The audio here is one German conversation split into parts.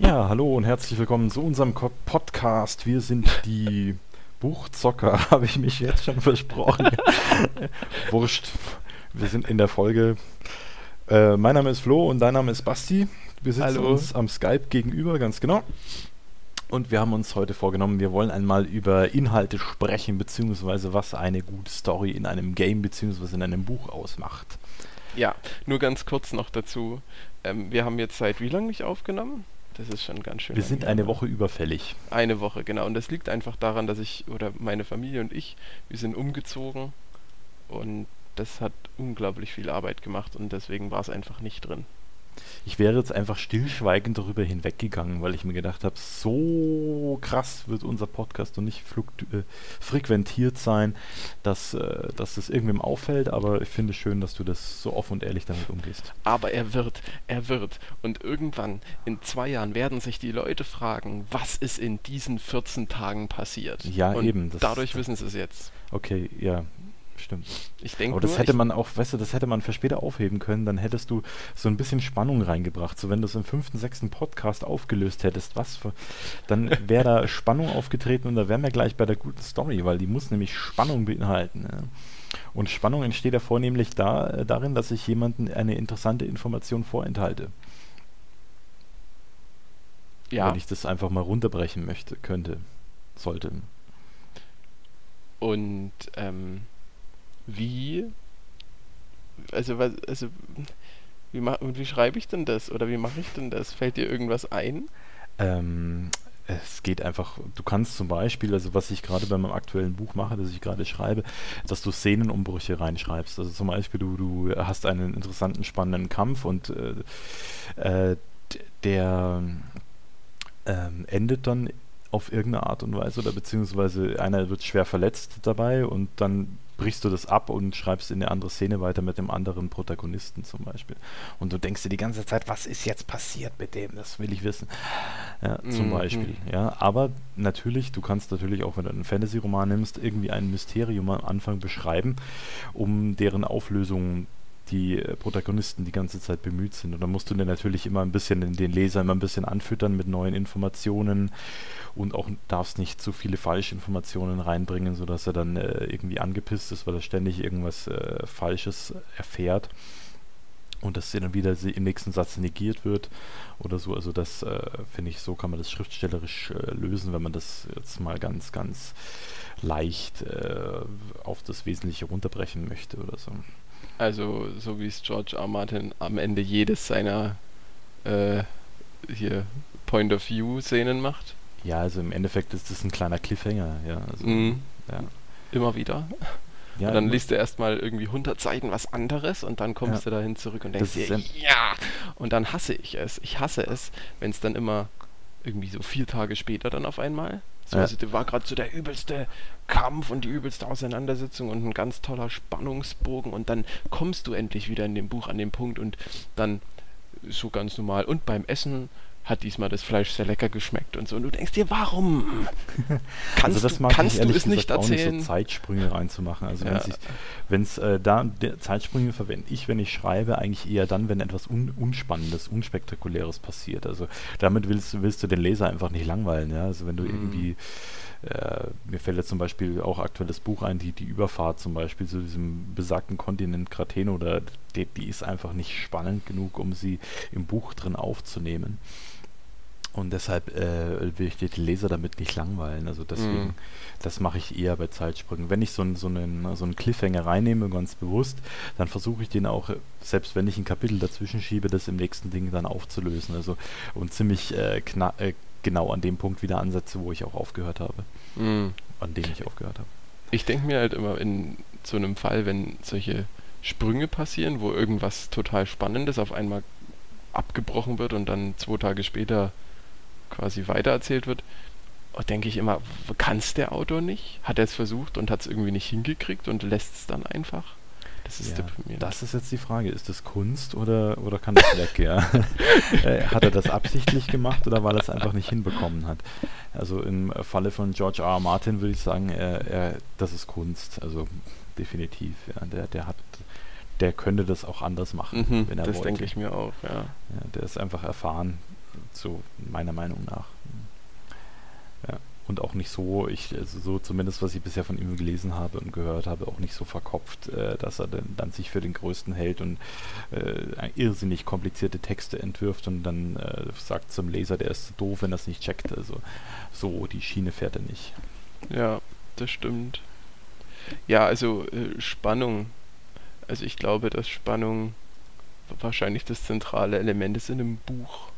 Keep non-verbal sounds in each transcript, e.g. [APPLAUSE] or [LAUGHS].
Ja, hallo und herzlich willkommen zu unserem Podcast. Wir sind die Buchzocker, [LAUGHS] habe ich mich jetzt schon versprochen. [LAUGHS] Wurscht. Wir sind in der Folge. Äh, mein Name ist Flo und dein Name ist Basti. Wir sitzen Hallo. uns am Skype gegenüber, ganz genau. Und wir haben uns heute vorgenommen, wir wollen einmal über Inhalte sprechen, beziehungsweise was eine gute Story in einem Game, beziehungsweise in einem Buch ausmacht. Ja, nur ganz kurz noch dazu. Ähm, wir haben jetzt seit wie lange nicht aufgenommen? Das ist schon ganz schön. Wir sind eine Woche überfällig. Eine Woche, genau. Und das liegt einfach daran, dass ich oder meine Familie und ich, wir sind umgezogen und das hat unglaublich viel Arbeit gemacht und deswegen war es einfach nicht drin. Ich wäre jetzt einfach stillschweigend darüber hinweggegangen, weil ich mir gedacht habe, so krass wird unser Podcast noch nicht äh, frequentiert sein, dass, äh, dass das irgendwem auffällt, aber ich finde es schön, dass du das so offen und ehrlich damit umgehst. Aber er wird, er wird. Und irgendwann, in zwei Jahren, werden sich die Leute fragen, was ist in diesen 14 Tagen passiert. Ja, und eben, das- dadurch wissen sie es jetzt. Okay, ja, stimmt. Ich denke Aber das nur, hätte man auch, weißt du, das hätte man für später aufheben können, dann hättest du so ein bisschen Spannung reingebracht. So wenn du es im fünften, sechsten Podcast aufgelöst hättest, was für, dann wäre da [LAUGHS] Spannung aufgetreten und da wären wir gleich bei der guten Story, weil die muss nämlich Spannung beinhalten. Ja. Und Spannung entsteht ja vornehmlich da, äh, darin, dass ich jemanden eine interessante Information vorenthalte. ja. Wenn ich das einfach mal runterbrechen möchte, könnte, sollte. Und ähm, wie, also also wie wie schreibe ich denn das oder wie mache ich denn das? Fällt dir irgendwas ein? Ähm, es geht einfach, du kannst zum Beispiel, also was ich gerade bei meinem aktuellen Buch mache, das ich gerade schreibe, dass du Szenenumbrüche reinschreibst. Also zum Beispiel, du, du hast einen interessanten, spannenden Kampf und äh, äh, der ähm, endet dann auf irgendeine Art und Weise oder beziehungsweise einer wird schwer verletzt dabei und dann brichst du das ab und schreibst in eine andere Szene weiter mit dem anderen Protagonisten zum Beispiel. Und du denkst dir die ganze Zeit, was ist jetzt passiert mit dem? Das will ich wissen. Ja, zum Mhm. Beispiel. Ja, aber natürlich, du kannst natürlich auch, wenn du einen Fantasy-Roman nimmst, irgendwie ein Mysterium am Anfang beschreiben, um deren Auflösung die äh, Protagonisten die ganze Zeit bemüht sind. Und dann musst du dir natürlich immer ein bisschen den- Leser immer ein bisschen anfüttern mit neuen Informationen und auch darfst nicht zu viele Falschinformationen reinbringen, sodass er dann äh, irgendwie angepisst ist, weil er ständig irgendwas äh, Falsches erfährt und das dann wieder im nächsten Satz negiert wird oder so. Also das äh, finde ich, so kann man das schriftstellerisch äh, lösen, wenn man das jetzt mal ganz, ganz leicht äh, auf das Wesentliche runterbrechen möchte oder so. Also so wie es George R. Martin am Ende jedes seiner äh, hier Point of View Szenen macht. Ja, also im Endeffekt ist das ein kleiner Cliffhanger, ja. Also, Mhm. ja. Immer wieder. ja und dann liest du erstmal irgendwie 100 Seiten was anderes und dann kommst Ja. du dahin zurück und denkst dir, ja! Und dann hasse ich es. Ich hasse es, wenn es dann immer irgendwie so vier Tage später dann auf einmal. So, Ja. also, da war gerade so der übelste Kampf und die übelste Auseinandersetzung und ein ganz toller Spannungsbogen und dann kommst du endlich wieder in dem Buch an den Punkt und dann so ganz normal. Und beim Essen hat diesmal das Fleisch sehr lecker geschmeckt und so. Und du denkst dir, warum? [LAUGHS] Kannst also das du, mag kannst ich du ehrlich es nicht gesagt auch erzählen? nicht so Zeitsprünge reinzumachen. Also Ja. wenn es äh, da Zeitsprünge verwende ich, wenn ich schreibe, eigentlich eher dann, wenn etwas un, unspannendes, unspektakuläres passiert. Also damit willst, du- willst du den Leser einfach nicht langweilen. Ja? Also wenn du Mhm. irgendwie äh, mir fällt jetzt zum Beispiel auch aktuelles Buch ein, die, die Überfahrt zum Beispiel zu diesem besagten Kontinent Krateno, oder die, die ist einfach nicht spannend genug, um sie im Buch drin aufzunehmen. Und deshalb äh, will ich die Leser damit nicht langweilen. Also deswegen, Mhm. das mache ich eher bei Zeitsprüngen. Wenn ich so, einen- so, einen, so einen Cliffhanger reinnehme, ganz bewusst, dann versuche ich den auch, äh, selbst wenn ich ein Kapitel dazwischen schiebe, das im nächsten Ding dann aufzulösen. Also und ziemlich äh, äh, genau an dem Punkt wieder ansetze, wo ich auch aufgehört habe. Mm. An dem ich aufgehört habe. Ich denke mir halt immer in so einem Fall, wenn solche Sprünge passieren, wo irgendwas total Spannendes auf einmal abgebrochen wird und dann zwei Tage später quasi weitererzählt wird, denke ich immer, kann es der Autor nicht? Hat er es versucht und hat es irgendwie nicht hingekriegt und lässt es dann einfach? Das ist Ja, deprimierend. das ist jetzt die Frage. Ist das Kunst oder, oder kann das weg? Ja. [LAUGHS] Äh, hat er das absichtlich gemacht oder weil er es einfach nicht hinbekommen hat? Also im Falle von George R. R. Martin würde ich sagen, er, er, das ist Kunst. Also definitiv. Ja. Der, der hat, der könnte das auch anders machen, mhm, wenn er das wollte. denke ich mir auch, ja. Ja, der ist einfach erfahren so meiner Meinung nach. Ja. Und auch nicht so, ich, also so zumindest was ich bisher von ihm gelesen habe und gehört habe, auch nicht so verkopft, äh, dass er dann, dann, sich für den Größten hält und äh, irrsinnig komplizierte Texte entwirft und dann äh, sagt zum Leser, der ist doof, wenn er es nicht checkt. Also so die Schiene fährt er nicht. Ja, das stimmt. Ja, also äh, Spannung. Also ich glaube, dass Spannung wahrscheinlich das zentrale Element ist in einem Buch.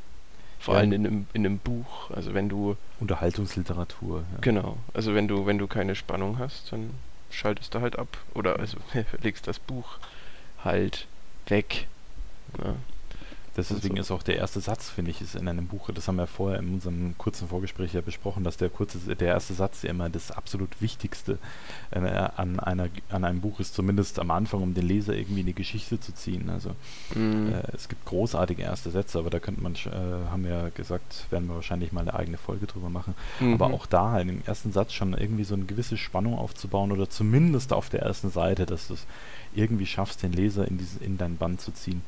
Vor ja. allem in einem, in einem Buch. Also wenn du. Unterhaltungsliteratur. Ja. Genau. Also wenn du, wenn du keine Spannung hast, dann schaltest du halt ab. Oder also [LAUGHS] legst das Buch halt weg. Ja. Deswegen so. ist auch der erste Satz, finde ich, ist in einem Buch, das haben wir vorher in unserem kurzen Vorgespräch ja besprochen, dass der kurze, der erste Satz ja immer das absolut Wichtigste äh, an, einer, an einem Buch ist, zumindest am Anfang, um den Leser irgendwie in die Geschichte zu ziehen. Also mhm. äh, es gibt großartige erste Sätze, aber da könnte man, äh, haben wir ja gesagt, werden wir wahrscheinlich mal eine eigene Folge drüber machen. Mhm. Aber auch da halt im ersten Satz schon irgendwie so eine gewisse Spannung aufzubauen oder zumindest auf der ersten Seite, dass du es irgendwie schaffst, den Leser in, diesen, in dein Band zu ziehen.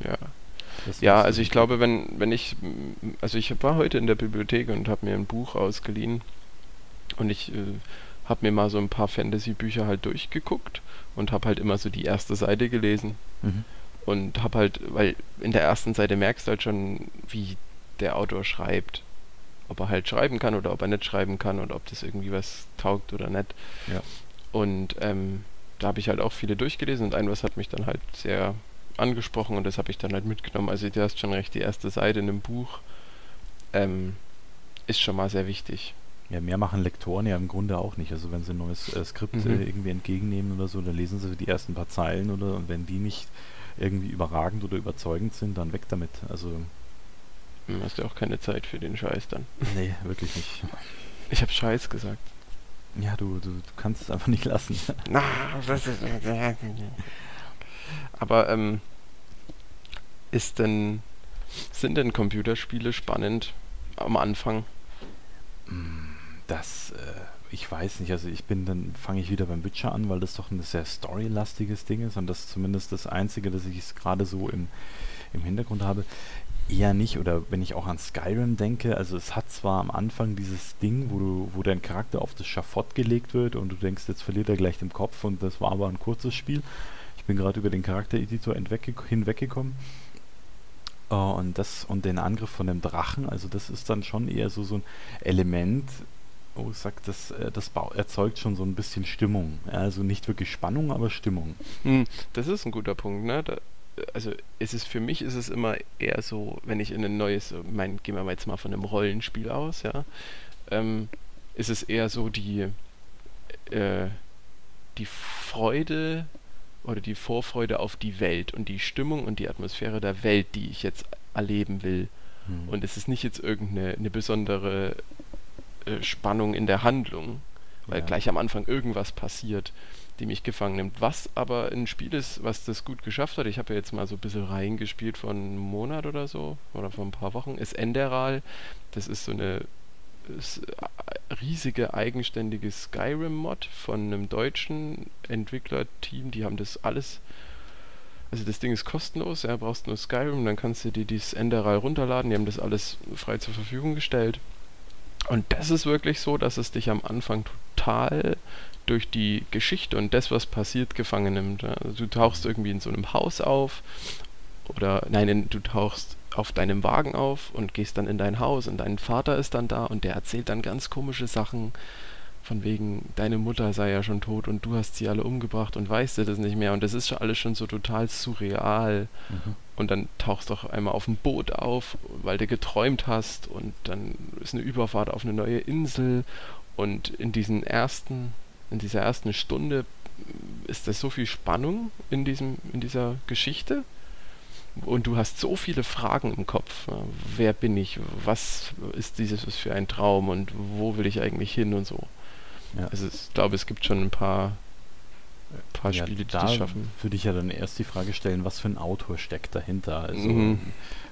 Ja, das ja, also ich glaube, wenn, wenn ich, also ich war heute in der Bibliothek und habe mir ein Buch ausgeliehen und ich äh, habe mir mal so ein paar Fantasy-Bücher halt durchgeguckt und habe halt immer so die erste Seite gelesen mhm. und habe halt, weil in der ersten Seite merkst du halt schon, wie der Autor schreibt. Ob er halt schreiben kann oder ob er nicht schreiben kann und ob das irgendwie was taugt oder nicht. Ja. Und ähm, da habe ich halt auch viele durchgelesen und ein was hat mich dann halt sehr angesprochen und das habe ich dann halt mitgenommen. Also du hast schon recht, die erste Seite in einem Buch ähm, ist schon mal sehr wichtig. Ja, mehr machen Lektoren ja im Grunde auch nicht. Also wenn sie ein neues äh, Skript mhm. äh, irgendwie entgegennehmen oder so, dann lesen sie die ersten paar Zeilen oder und wenn die nicht irgendwie überragend oder überzeugend sind, dann weg damit. Also hm, hast du auch keine Zeit für den Scheiß dann. [LAUGHS] Nee, wirklich nicht. Ich habe Scheiß gesagt. Ja, du, du, du kannst es einfach nicht lassen. [LAUGHS] Na, das ist [LAUGHS] Aber ähm, ist denn, sind denn Computerspiele spannend am Anfang? Mm, das, äh, ich weiß nicht. Also ich bin, dann fange ich wieder beim Witcher an, weil das doch ein sehr storylastiges Ding ist und das ist zumindest das Einzige, das ich gerade so im, im Hintergrund habe. Eher nicht, oder wenn ich auch an Skyrim denke, also es hat zwar am Anfang dieses Ding, wo du, wo dein Charakter auf das Schafott gelegt wird und du denkst, jetzt verliert er gleich den Kopf und das war aber ein kurzes Spiel. Bin gerade über den Charaktereditor hinweggekommen. Uh, und das und den Angriff von dem Drachen, also das ist dann schon eher so, so ein Element, wo ich sage, das, äh, das erzeugt schon so ein bisschen Stimmung. Also nicht wirklich Spannung, aber Stimmung. Hm, das ist ein guter Punkt, ne? Da, also ist es für mich ist es immer eher so, wenn ich in ein neues, mein, gehen wir jetzt mal von einem Rollenspiel aus, ja, ähm, ist es eher so die äh, die Freude oder die Vorfreude auf die Welt und die Stimmung und die Atmosphäre der Welt, die ich jetzt erleben will. Hm. Und es ist nicht jetzt irgendeine eine besondere äh, Spannung in der Handlung, weil ja. gleich am Anfang irgendwas passiert, die mich gefangen nimmt. Was aber ein Spiel ist, was das gut geschafft hat, ich habe ja jetzt mal so ein bisschen reingespielt von einem Monat oder so, oder vor ein paar Wochen, ist Enderal. Das ist so eine riesige eigenständige Skyrim-Mod von einem deutschen Entwicklerteam. Die haben das alles. Also das Ding ist kostenlos, ja, brauchst nur Skyrim, dann kannst du dir dieses Enderal runterladen. Die haben das alles frei zur Verfügung gestellt. Und das ist wirklich so, dass es dich am Anfang total durch die Geschichte und das, was passiert, gefangen nimmt. Also du tauchst irgendwie in so einem Haus auf oder nein, du tauchst auf deinem Wagen auf und gehst dann in dein Haus und dein Vater ist dann da und der erzählt dann ganz komische Sachen von wegen, deine Mutter sei ja schon tot und du hast sie alle umgebracht und weißt du das nicht mehr und das ist schon alles schon so total surreal mhm. und dann tauchst du auch einmal auf dem Boot auf, weil du geträumt hast und dann ist eine Überfahrt auf eine neue Insel und in diesen ersten, in dieser ersten Stunde ist da so viel Spannung in diesem, in dieser Geschichte und du hast so viele Fragen im Kopf. Wer bin ich? Was ist dieses für ein Traum und wo will ich eigentlich hin und so. Ja. Also ich glaube, es gibt schon ein paar, paar ja, Spiele, die da das schaffen. Würde ich ja dann erst die Frage stellen, was für ein Autor steckt dahinter? Also mhm.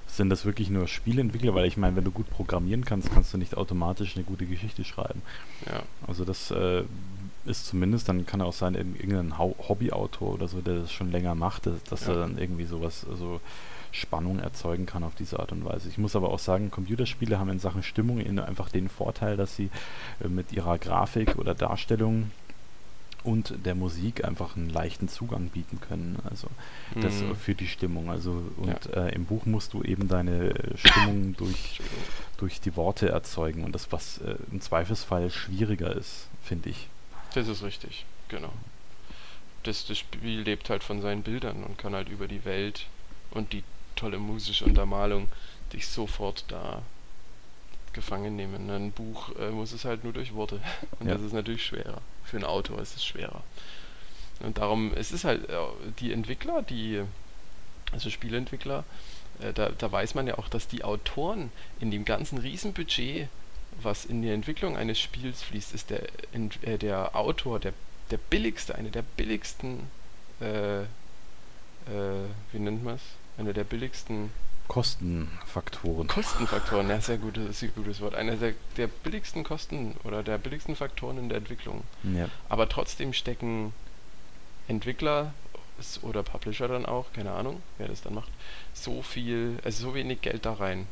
sind das wirklich nur Spieleentwickler? Weil ich meine, wenn du gut programmieren kannst, kannst du nicht automatisch eine gute Geschichte schreiben. Ja. Also das äh, ist zumindest, dann kann er auch sein, irgendein Hobbyautor oder so, der das schon länger macht, dass, dass ja. er dann irgendwie sowas, so Spannung erzeugen kann auf diese Art und Weise. Ich muss aber auch sagen, Computerspiele haben in Sachen Stimmung einfach den Vorteil, dass sie äh, mit ihrer Grafik oder Darstellung und der Musik einfach einen leichten Zugang bieten können. Also das mhm. für die Stimmung. Also und ja. äh, im Buch musst du eben deine Stimmung durch, durch die Worte erzeugen und das, was äh, im Zweifelsfall schwieriger ist, finde ich. Das ist richtig, genau. Das, das Spiel lebt halt von seinen Bildern und kann halt über die Welt und die tolle musische Untermalung dich sofort da gefangen nehmen. Ein Buch äh, muss es halt nur durch Worte. Und ja. das ist natürlich schwerer. Für einen Autor ist es schwerer. Und darum, es ist halt äh, die Entwickler, die, also Spieleentwickler, äh, da, da weiß man ja auch, dass die Autoren in dem ganzen Riesenbudget, was in die Entwicklung eines Spiels fließt, ist der, äh, der Autor der, der billigste, eine der billigsten, äh, äh, wie nennt man es? Eine der billigsten Kostenfaktoren. Kostenfaktoren, ja, [LAUGHS] sehr gutes, sehr gutes Wort. Einer der, der billigsten Kosten oder der billigsten Faktoren in der Entwicklung. Ja. Aber trotzdem stecken Entwickler oder Publisher dann auch, keine Ahnung, wer das dann macht, so viel, also so wenig Geld da rein.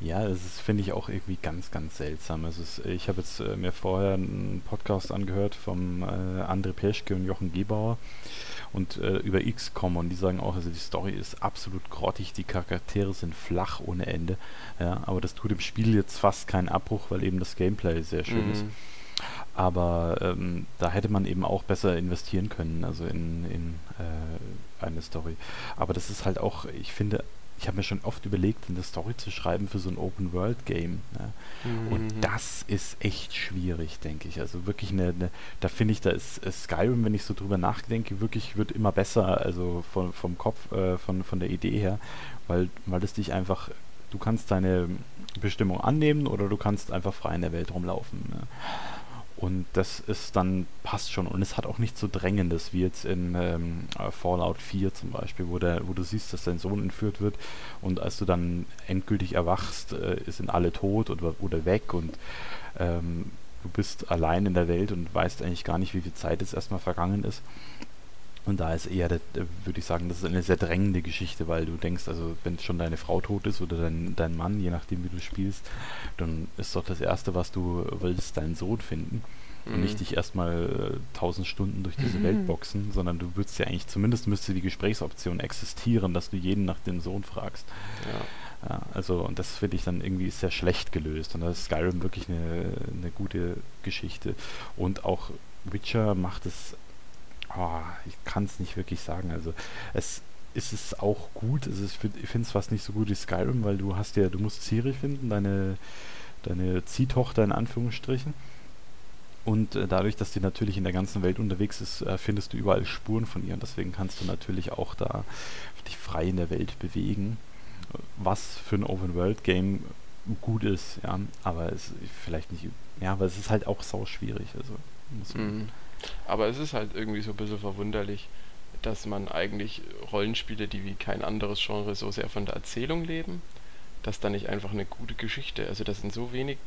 Ja, das finde ich auch irgendwie ganz, ganz seltsam. Also es, ich habe jetzt äh, mir vorher einen Podcast angehört vom äh, André Peschke und Jochen Gebauer und äh, über XCOM und die sagen auch, also die Story ist absolut grottig, die Charaktere sind flach ohne Ende. Ja, aber das tut im Spiel jetzt fast keinen Abbruch, weil eben das Gameplay sehr schön mhm. ist. Aber ähm, da hätte man eben auch besser investieren können, also in, in äh, eine Story. Aber das ist halt auch, ich finde, ich habe mir schon oft überlegt, eine Story zu schreiben für so ein Open-World-Game. Ne? Mhm. Und das ist echt schwierig, denke ich. Also wirklich eine, eine da finde ich, da ist, ist, Skyrim, wenn ich so drüber nachdenke, wirklich wird immer besser, also von, vom Kopf, äh, von, von der Idee her, weil, weil das dich einfach, du kannst deine Bestimmung annehmen oder du kannst einfach frei in der Welt rumlaufen. Ne? Und das ist dann, passt schon. Und es hat auch nichts so Drängendes, wie jetzt in ähm, äh, Fallout 4 zum Beispiel, wo, der, wo du siehst, dass dein Sohn entführt wird und als du dann endgültig erwachst, äh, sind alle tot oder, oder weg und ähm, du bist allein in der Welt und weißt eigentlich gar nicht, wie viel Zeit jetzt erstmal vergangen ist. Und da ist eher, würde ich sagen, das ist eine sehr drängende Geschichte, weil du denkst, also wenn schon deine Frau tot ist oder dein, dein Mann, je nachdem wie du spielst, dann ist doch das Erste, was du willst, deinen Sohn finden. Mhm. Und nicht dich erstmal äh, tausend Stunden durch diese mhm. Welt boxen, sondern du würdest ja eigentlich, zumindest müsste die Gesprächsoption existieren, dass du jeden nach dem Sohn fragst. Ja. ja also, und das finde ich dann irgendwie sehr schlecht gelöst. Und da ist Skyrim wirklich eine, eine gute Geschichte. Und auch Witcher macht es oh, ich kann es nicht wirklich sagen. Also es ist es auch gut. Es ist, ich finde es fast nicht so gut wie Skyrim, weil du hast ja, du musst Ciri finden, deine, deine Ziehtochter in Anführungsstrichen. Und äh, dadurch, dass die natürlich in der ganzen Welt unterwegs ist, äh, findest du überall Spuren von ihr. Und deswegen kannst du natürlich auch da dich frei in der Welt bewegen. Was für ein Open-World-Game gut ist, ja. Aber es vielleicht nicht, ja, aber es ist halt auch sau schwierig. Also muss man, mhm. Aber es ist halt irgendwie so ein bisschen verwunderlich, dass man eigentlich Rollenspiele, die wie kein anderes Genre so sehr von der Erzählung leben, dass da nicht einfach eine gute Geschichte, also dass in so wenig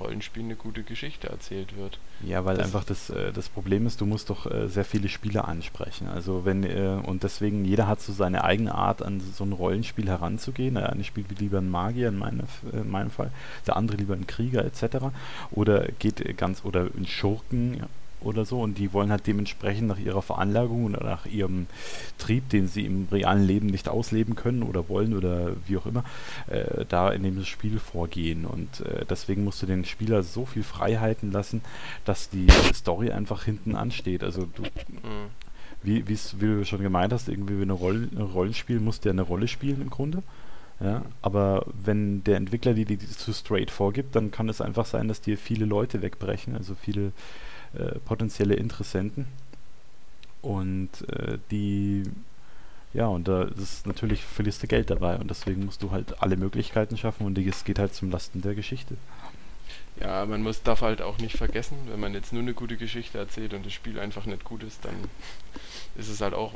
Rollenspielen eine gute Geschichte erzählt wird. Ja, weil das einfach das, äh, das Problem ist, du musst doch äh, sehr viele Spieler ansprechen. Also wenn, äh, und deswegen, jeder hat so seine eigene Art, an so ein Rollenspiel heranzugehen. Der eine spielt lieber einen Magier in, meine, in meinem Fall, der andere lieber einen Krieger etc. Oder geht ganz, oder einen Schurken, ja, oder so und die wollen halt dementsprechend nach ihrer Veranlagung oder nach ihrem Trieb, den sie im realen Leben nicht ausleben können oder wollen oder wie auch immer, äh, da in dem Spiel vorgehen und äh, deswegen musst du den Spieler so viel Freiheiten lassen, dass die Story einfach hinten ansteht. Also du, mhm. wie, wie du schon gemeint hast, irgendwie eine Roll, ein Rollenspiel muss der eine Rolle spielen im Grunde. Ja, aber wenn der Entwickler die, die zu straight vorgibt, dann kann es einfach sein, dass dir viele Leute wegbrechen, also viele äh, potenzielle Interessenten. Und äh, die, ja, und da ist natürlich verlierst du Geld dabei und deswegen musst du halt alle Möglichkeiten schaffen und es geht halt zum Lasten der Geschichte. Ja, man muss darf halt auch nicht vergessen, wenn man jetzt nur eine gute Geschichte erzählt und das Spiel einfach nicht gut ist, dann ist es halt auch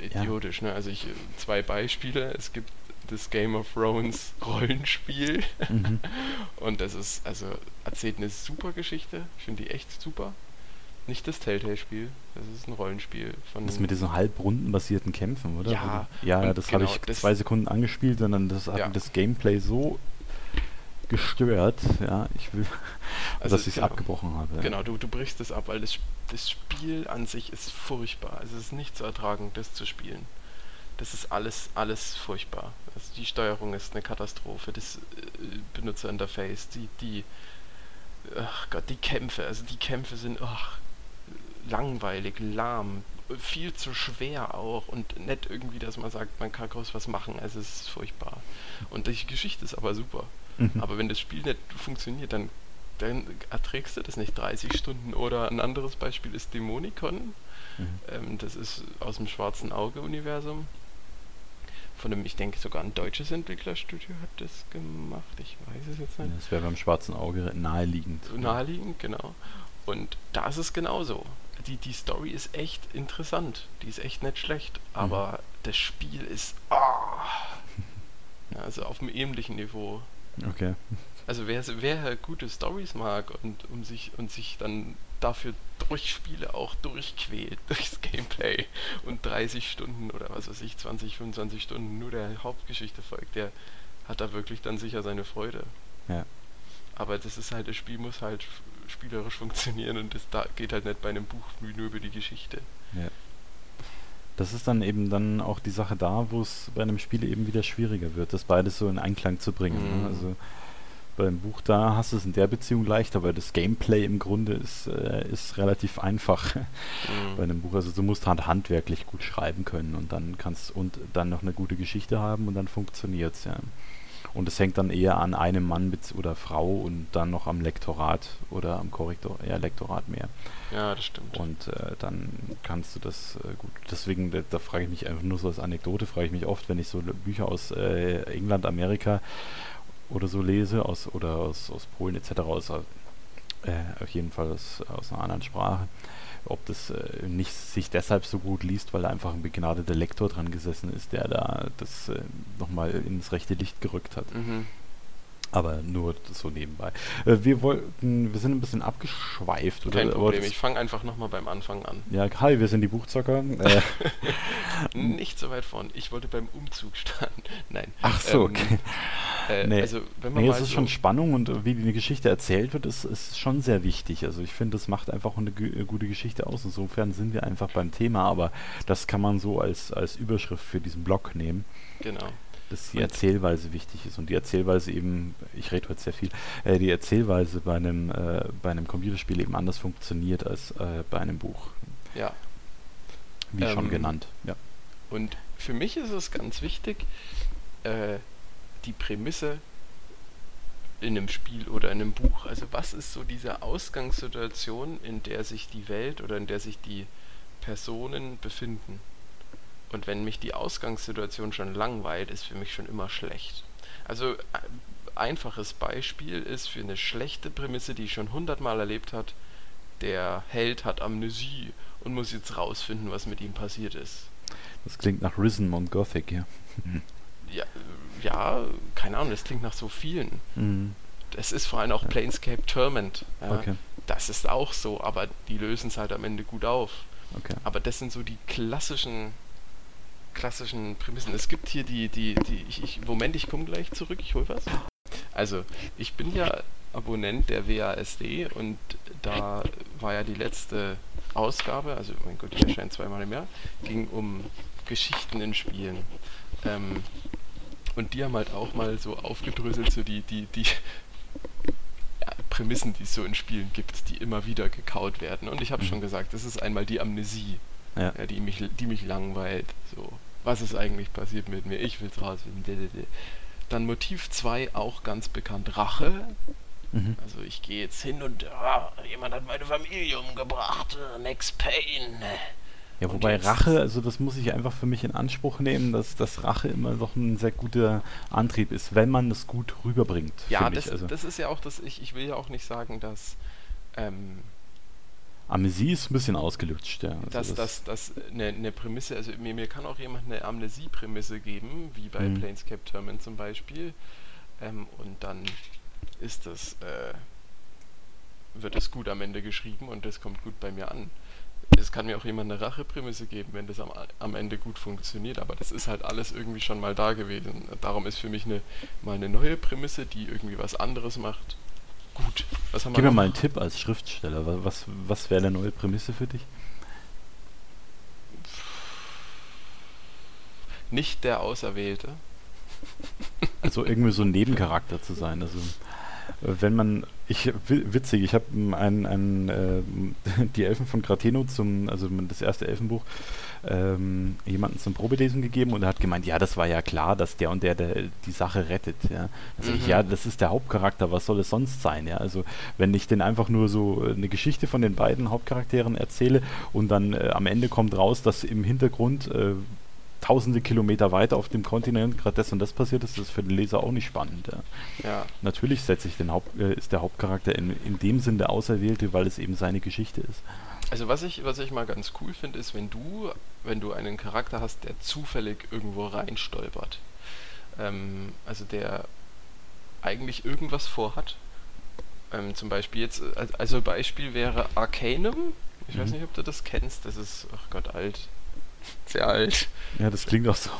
idiotisch. Ja. Ne? Also ich zwei Beispiele. Es gibt das Game of Thrones Rollenspiel. Mhm. [LAUGHS] Und das ist, also erzählt eine super Geschichte. Ich finde die echt super. Nicht das Telltale-Spiel, das ist ein Rollenspiel von. Das mit diesen halbrundenbasierten Kämpfen, oder? Ja, ja, das habe genau, ich das- zwei Sekunden angespielt dann das hat Ja. das Gameplay so gestört, ja, ich will, [LAUGHS] Also, dass ich es genau. abgebrochen habe. Genau, du, du brichst es ab, weil das, das Spiel an sich ist furchtbar. Also es ist nicht zu ertragen, das zu spielen. Das ist alles, alles furchtbar. Also die Steuerung ist eine Katastrophe, das äh, Benutzerinterface, die, die, ach Gott, die Kämpfe, also die Kämpfe sind, ach, langweilig, lahm, viel zu schwer auch und nicht irgendwie, dass man sagt, man kann groß was machen, also es ist furchtbar. Und die Geschichte ist aber super. Mhm. Aber wenn das Spiel nicht funktioniert, dann, dann erträgst du das nicht 30 Stunden. Oder ein anderes Beispiel ist Dämonikon. Mhm. Ähm, das ist aus dem Schwarzen Auge-Universum. Von dem, ich denke, sogar ein deutsches Entwicklerstudio hat das gemacht. Ich weiß es jetzt nicht. Das wäre beim schwarzen Auge naheliegend. Naheliegend, genau. Und da ist es genauso. Die, die Story ist echt interessant. Die ist echt nicht schlecht. Aber das Spiel ist. [LAUGHS] Ja, also auf einem ähnlichen Niveau. Okay. Also wer, wer gute Stories mag und um sich und sich dann dafür durch Spiele auch durchquält, [LAUGHS] durchs Gameplay und 30 Stunden oder was weiß ich, 20, 25 Stunden nur der Hauptgeschichte folgt, der hat da wirklich dann sicher seine Freude. Ja. Aber das ist halt, das Spiel muss halt spielerisch funktionieren und das da geht halt nicht bei einem Buch nur über die Geschichte. Das ist dann eben dann auch die Sache da, wo es bei einem Spiel eben wieder schwieriger wird, das beides so in Einklang zu bringen. Mhm. Ne? Also beim Buch da hast du es in der Beziehung leicht, aber das Gameplay im Grunde ist, äh, ist relativ einfach [LAUGHS] bei einem Buch. Also du musst halt handwerklich gut schreiben können und dann kannst und dann noch eine gute Geschichte haben und dann funktioniert's ja. Und es hängt dann eher an einem Mann oder Frau und dann noch am Lektorat oder am Korrektor, ja Lektorat mehr. Ja, das stimmt. Und äh, dann kannst du das äh, gut. Deswegen, da, da frage ich mich einfach nur so als Anekdote, frage ich mich oft, wenn ich so Bücher aus äh, England, Amerika oder so lese, aus oder aus, aus Polen etc., aus, äh, auf jeden Fall aus, aus einer anderen Sprache, ob das äh, nicht sich deshalb so gut liest, weil da einfach ein begnadeter Lektor dran gesessen ist, der da das äh, nochmal ins rechte Licht gerückt hat. Mhm. Aber nur so nebenbei. Äh, wir wollten, wir sind ein bisschen abgeschweift, oder? Kein Problem, ich fange einfach nochmal beim Anfang an. ja, hi, wir sind die Buchzocker. Äh, [LAUGHS] Nicht so weit vorn. Ich wollte beim Umzug starten. [LAUGHS] Nein. ach so, Ähm, okay. Äh, Nee. Also, wenn man Nee, es ist so, schon Spannung und wie die Geschichte erzählt wird, ist, ist schon sehr wichtig. Also ich finde, das macht einfach eine äh, gute Geschichte aus. Insofern sind wir einfach beim Thema, aber das kann man so als, als Überschrift für diesen Blog nehmen, Genau. Dass die Erzählweise wichtig ist. Und die Erzählweise eben, ich rede heute sehr viel, äh, die Erzählweise bei einem, äh, bei einem Computerspiel eben anders funktioniert als äh, bei einem Buch. Ja. Wie schon Ähm, genannt. Ja. Und für mich ist es ganz wichtig, äh, die Prämisse in einem Spiel oder in einem Buch. Also was ist so diese Ausgangssituation, in der sich die Welt oder in der sich die Personen befinden? Und wenn mich die Ausgangssituation schon langweilt, ist für mich schon immer schlecht. Also äh, einfaches Beispiel ist für eine schlechte Prämisse, die ich schon hundertmal erlebt hat, der Held hat Amnesie und muss jetzt rausfinden, was mit ihm passiert ist. Das klingt nach Risen und Gothic, ja. Ja, äh, ja, keine Ahnung, das klingt nach so vielen. Mhm. Es ist vor allem auch Planescape Torment. Ja, Okay, Das ist auch so, aber die lösen es halt am Ende gut auf. okay. Aber das sind so die klassischen klassischen Prämissen. Es gibt hier die, die, die, ich, ich, Moment, ich komme gleich zurück, ich hol was. Also, ich bin ja Abonnent der WASD und da war ja die letzte Ausgabe, also mein Gott, die erscheint zweimal im Jahr, ging um Geschichten in Spielen. Ähm, und die haben halt auch mal so aufgedröselt, so die, die, die ja, Prämissen, die es so in Spielen gibt, die immer wieder gekaut werden. Und ich habe schon gesagt, das ist einmal die Amnesie, Ja. ja, die, mich, die mich langweilt. So, was ist eigentlich passiert mit mir? Ich will's rausfinden. Dann Motiv 2, auch ganz bekannt, Rache. Mhm. Also ich gehe jetzt hin und ah, jemand hat meine Familie umgebracht. Max Payne. Ja, wobei Rache, also das muss ich einfach für mich in Anspruch nehmen, dass, dass Rache immer doch ein sehr guter Antrieb ist, wenn man das gut rüberbringt. Ja, das, ich. Also, das ist ja auch das, ich, ich will ja auch nicht sagen, dass, ähm, Amnesie ist ein bisschen ausgelutscht, ja. Also dass, dass, dass eine, eine Prämisse, also mir, mir kann auch jemand eine Amnesie-Prämisse geben, wie bei Mhm. Planescape Torment zum Beispiel, ähm, und dann ist das, äh, wird es gut am Ende geschrieben und das kommt gut bei mir an. Es kann mir auch jemand eine Racheprämisse geben, wenn das am, am Ende gut funktioniert, aber das ist halt alles irgendwie schon mal da gewesen. Darum ist für mich eine, mal eine neue Prämisse, die irgendwie was anderes macht. Gut. Was haben Gib mir mal einen Tipp als Schriftsteller. Was, was wäre eine neue Prämisse für dich? Nicht der Auserwählte. Also irgendwie so ein Nebencharakter zu sein. Also wenn man, ich witzig, ich habe ein, ein, äh, die Elfen von Grateno zum, also das erste Elfenbuch, ähm, jemanden zum Probelesen gegeben und er hat gemeint, ja, das war ja klar, dass der und der, der die Sache rettet. Ja. Also mhm. ich, ja, das ist der Hauptcharakter, was soll es sonst sein? Ja? Also wenn ich denn einfach nur so eine Geschichte von den beiden Hauptcharakteren erzähle und dann äh, am Ende kommt raus, dass im Hintergrund äh, tausende Kilometer weiter auf dem Kontinent gerade das und das passiert ist, das ist für den Leser auch nicht spannend. Ja. ja. Natürlich setze ich den Haupt, äh, ist der Hauptcharakter in, in dem Sinn der Auserwählte, weil es eben seine Geschichte ist. Also was ich, was ich mal ganz cool finde, ist, wenn du, wenn du einen Charakter hast, der zufällig irgendwo reinstolpert. Ähm, also der eigentlich irgendwas vorhat. Ähm, zum Beispiel jetzt, also Beispiel wäre Arcanum. Ich mhm. weiß nicht, ob du das kennst. Das ist, ach Gott, alt. [LAUGHS] Sehr alt. Ja, das klingt auch so.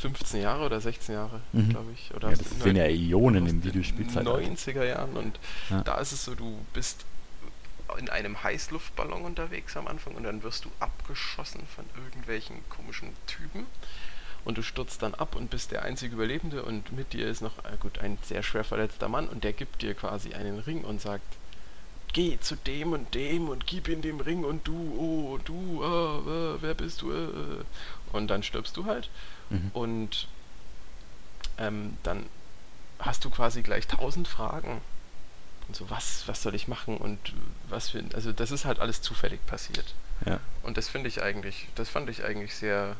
15 Jahre oder 16 Jahre, mhm. glaube ich. Oder ja, das sind ja Ionen im Videospielzeitalter. 90er Jahren und ja. da ist es so, du bist in einem Heißluftballon unterwegs am Anfang und dann wirst du abgeschossen von irgendwelchen komischen Typen und du stürzt dann ab und bist der einzige Überlebende und mit dir ist noch, äh gut, ein sehr schwer verletzter Mann und der gibt dir quasi einen Ring und sagt, geh zu dem und dem und gib ihm den Ring und du, oh, du, äh, äh, wer bist du? Äh, äh. und dann stirbst du halt. Mhm. Und ähm, dann hast du quasi gleich tausend Fragen. Und so, was, was soll ich machen und was für. Also das ist halt alles zufällig passiert. Ja. Und das finde ich eigentlich, das fand ich eigentlich sehr,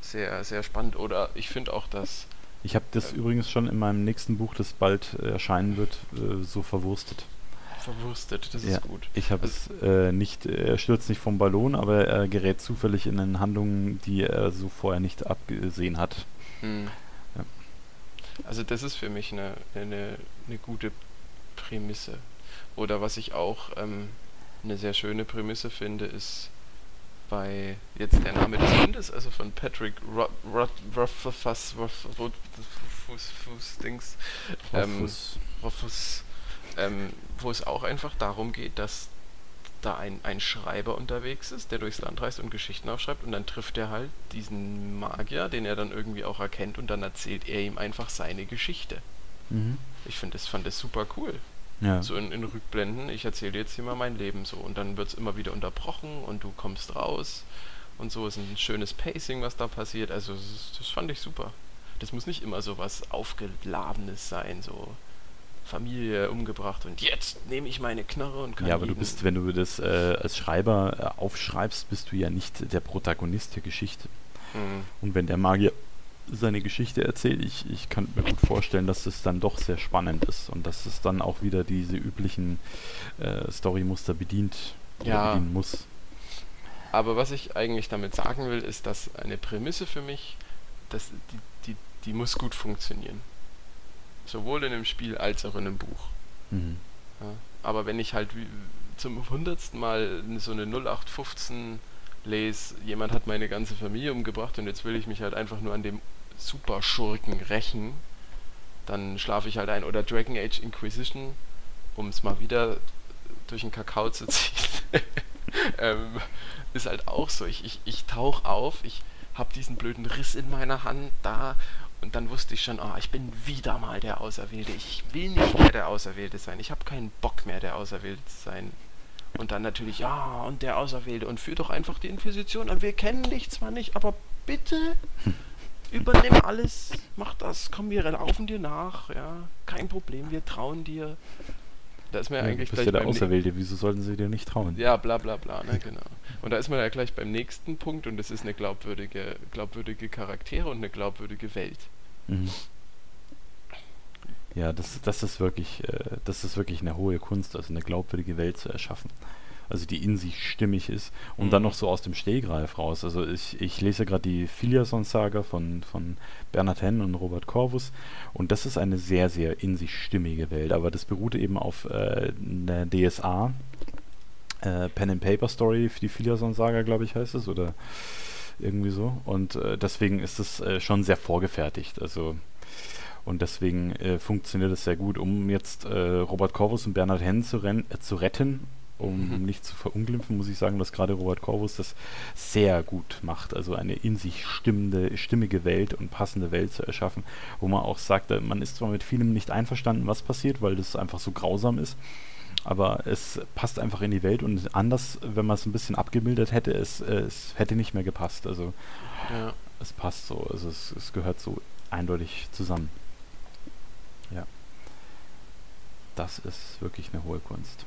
sehr, sehr spannend. Oder ich finde auch, dass. Ich habe das ähm, übrigens schon in meinem nächsten Buch, das bald erscheinen wird, äh, so verwurstet verwurstet, das ja, ist gut. Ich habe also es äh, nicht, er stürzt nicht vom Ballon, aber er gerät zufällig in eine Handlung, die er so vorher nicht abgesehen hat. Hm. Ja. Also das ist für mich eine, eine, eine gute Prämisse. Oder was ich auch ähm, eine sehr schöne Prämisse finde, ist bei jetzt der Name des Hundes, also von Patrick Ruffus Dings. Ruffus ähm, wo es auch einfach darum geht, dass da ein, ein Schreiber unterwegs ist, der durchs Land reist und Geschichten aufschreibt und dann trifft er halt diesen Magier, den er dann irgendwie auch erkennt und dann erzählt er ihm einfach seine Geschichte. Mhm. Ich finde das fand das super cool. Ja. So in, in Rückblenden, ich erzähle jetzt hier mal mein Leben so und dann wird es immer wieder unterbrochen und du kommst raus und so ist ein schönes Pacing, was da passiert. Also das, das fand ich super. Das muss nicht immer so was Aufgeladenes sein, so Familie umgebracht und jetzt nehme ich meine Knarre und kann. Ja, aber du bist, wenn du das äh, als Schreiber äh, aufschreibst, bist du ja nicht der Protagonist der Geschichte. Mhm. Und wenn der Magier seine Geschichte erzählt, ich, ich kann mir gut vorstellen, dass es dann doch sehr spannend ist und dass es dann auch wieder diese üblichen äh, Storymuster bedient ja. bedienen muss. Aber was ich eigentlich damit sagen will, ist, dass eine Prämisse für mich, dass die, die, die muss gut funktionieren. Sowohl in dem Spiel als auch in einem Buch. Mhm. Ja, aber wenn ich halt zum hundertsten Mal so eine 0815 lese, jemand hat meine ganze Familie umgebracht und jetzt will ich mich halt einfach nur an dem Superschurken rächen, dann schlafe ich halt ein. Oder Dragon Age Inquisition, um es mal wieder durch den Kakao zu [LAUGHS] ziehen, ähm, ist halt auch so. Ich, ich, ich tauche auf, ich habe diesen blöden Riss in meiner Hand da und dann wusste ich schon, oh, ich bin wieder mal der Auserwählte. Ich will nicht mehr der Auserwählte sein. Ich habe keinen Bock mehr, der Auserwählte zu sein. Und dann natürlich, ja, und der Auserwählte. Und führ doch einfach die Inquisition an. Wir kennen dich zwar nicht, aber bitte übernimm alles. Mach das. Komm, wir laufen dir nach. Ja, kein Problem. Wir trauen dir. Da ist man ja, ja eigentlich du bist ja der Auserwählte, wieso sollten sie dir nicht trauen? Ja, bla bla bla, ne, genau. Und da ist man ja gleich beim nächsten Punkt und das ist eine glaubwürdige, glaubwürdige Charaktere und eine glaubwürdige Welt. Mhm. Ja, das, das ist wirklich, äh, das ist wirklich eine hohe Kunst, also eine glaubwürdige Welt zu erschaffen. Also die in sich stimmig ist und Mhm. dann noch so aus dem Stehgreif raus. Also ich, ich lese gerade die Filiason-Saga von, von Bernhard Henn und Robert Corvus und das ist eine sehr, sehr in sich stimmige Welt, aber das beruht eben auf äh, einer DSA, äh, Pen and Paper Story, die Filiason-Saga, glaube ich, heißt es, oder irgendwie so. Und äh, deswegen ist es äh, schon sehr vorgefertigt. Also und deswegen äh, funktioniert es sehr gut, um jetzt äh, Robert Corvus und Bernhard Henn zu, äh, zu retten. Um Mhm. nicht zu verunglimpfen, muss ich sagen, dass gerade Robert Corvus das sehr gut macht. Also eine in sich stimmende, stimmige Welt und passende Welt zu erschaffen, wo man auch sagt, äh, man ist zwar mit vielem nicht einverstanden, was passiert, weil das einfach so grausam ist, aber es passt einfach in die Welt und anders, wenn man es ein bisschen abgemildert hätte, es, es hätte nicht mehr gepasst. Also Ja. es passt so, also es, es gehört so eindeutig zusammen. Ja. Das ist wirklich eine hohe Kunst.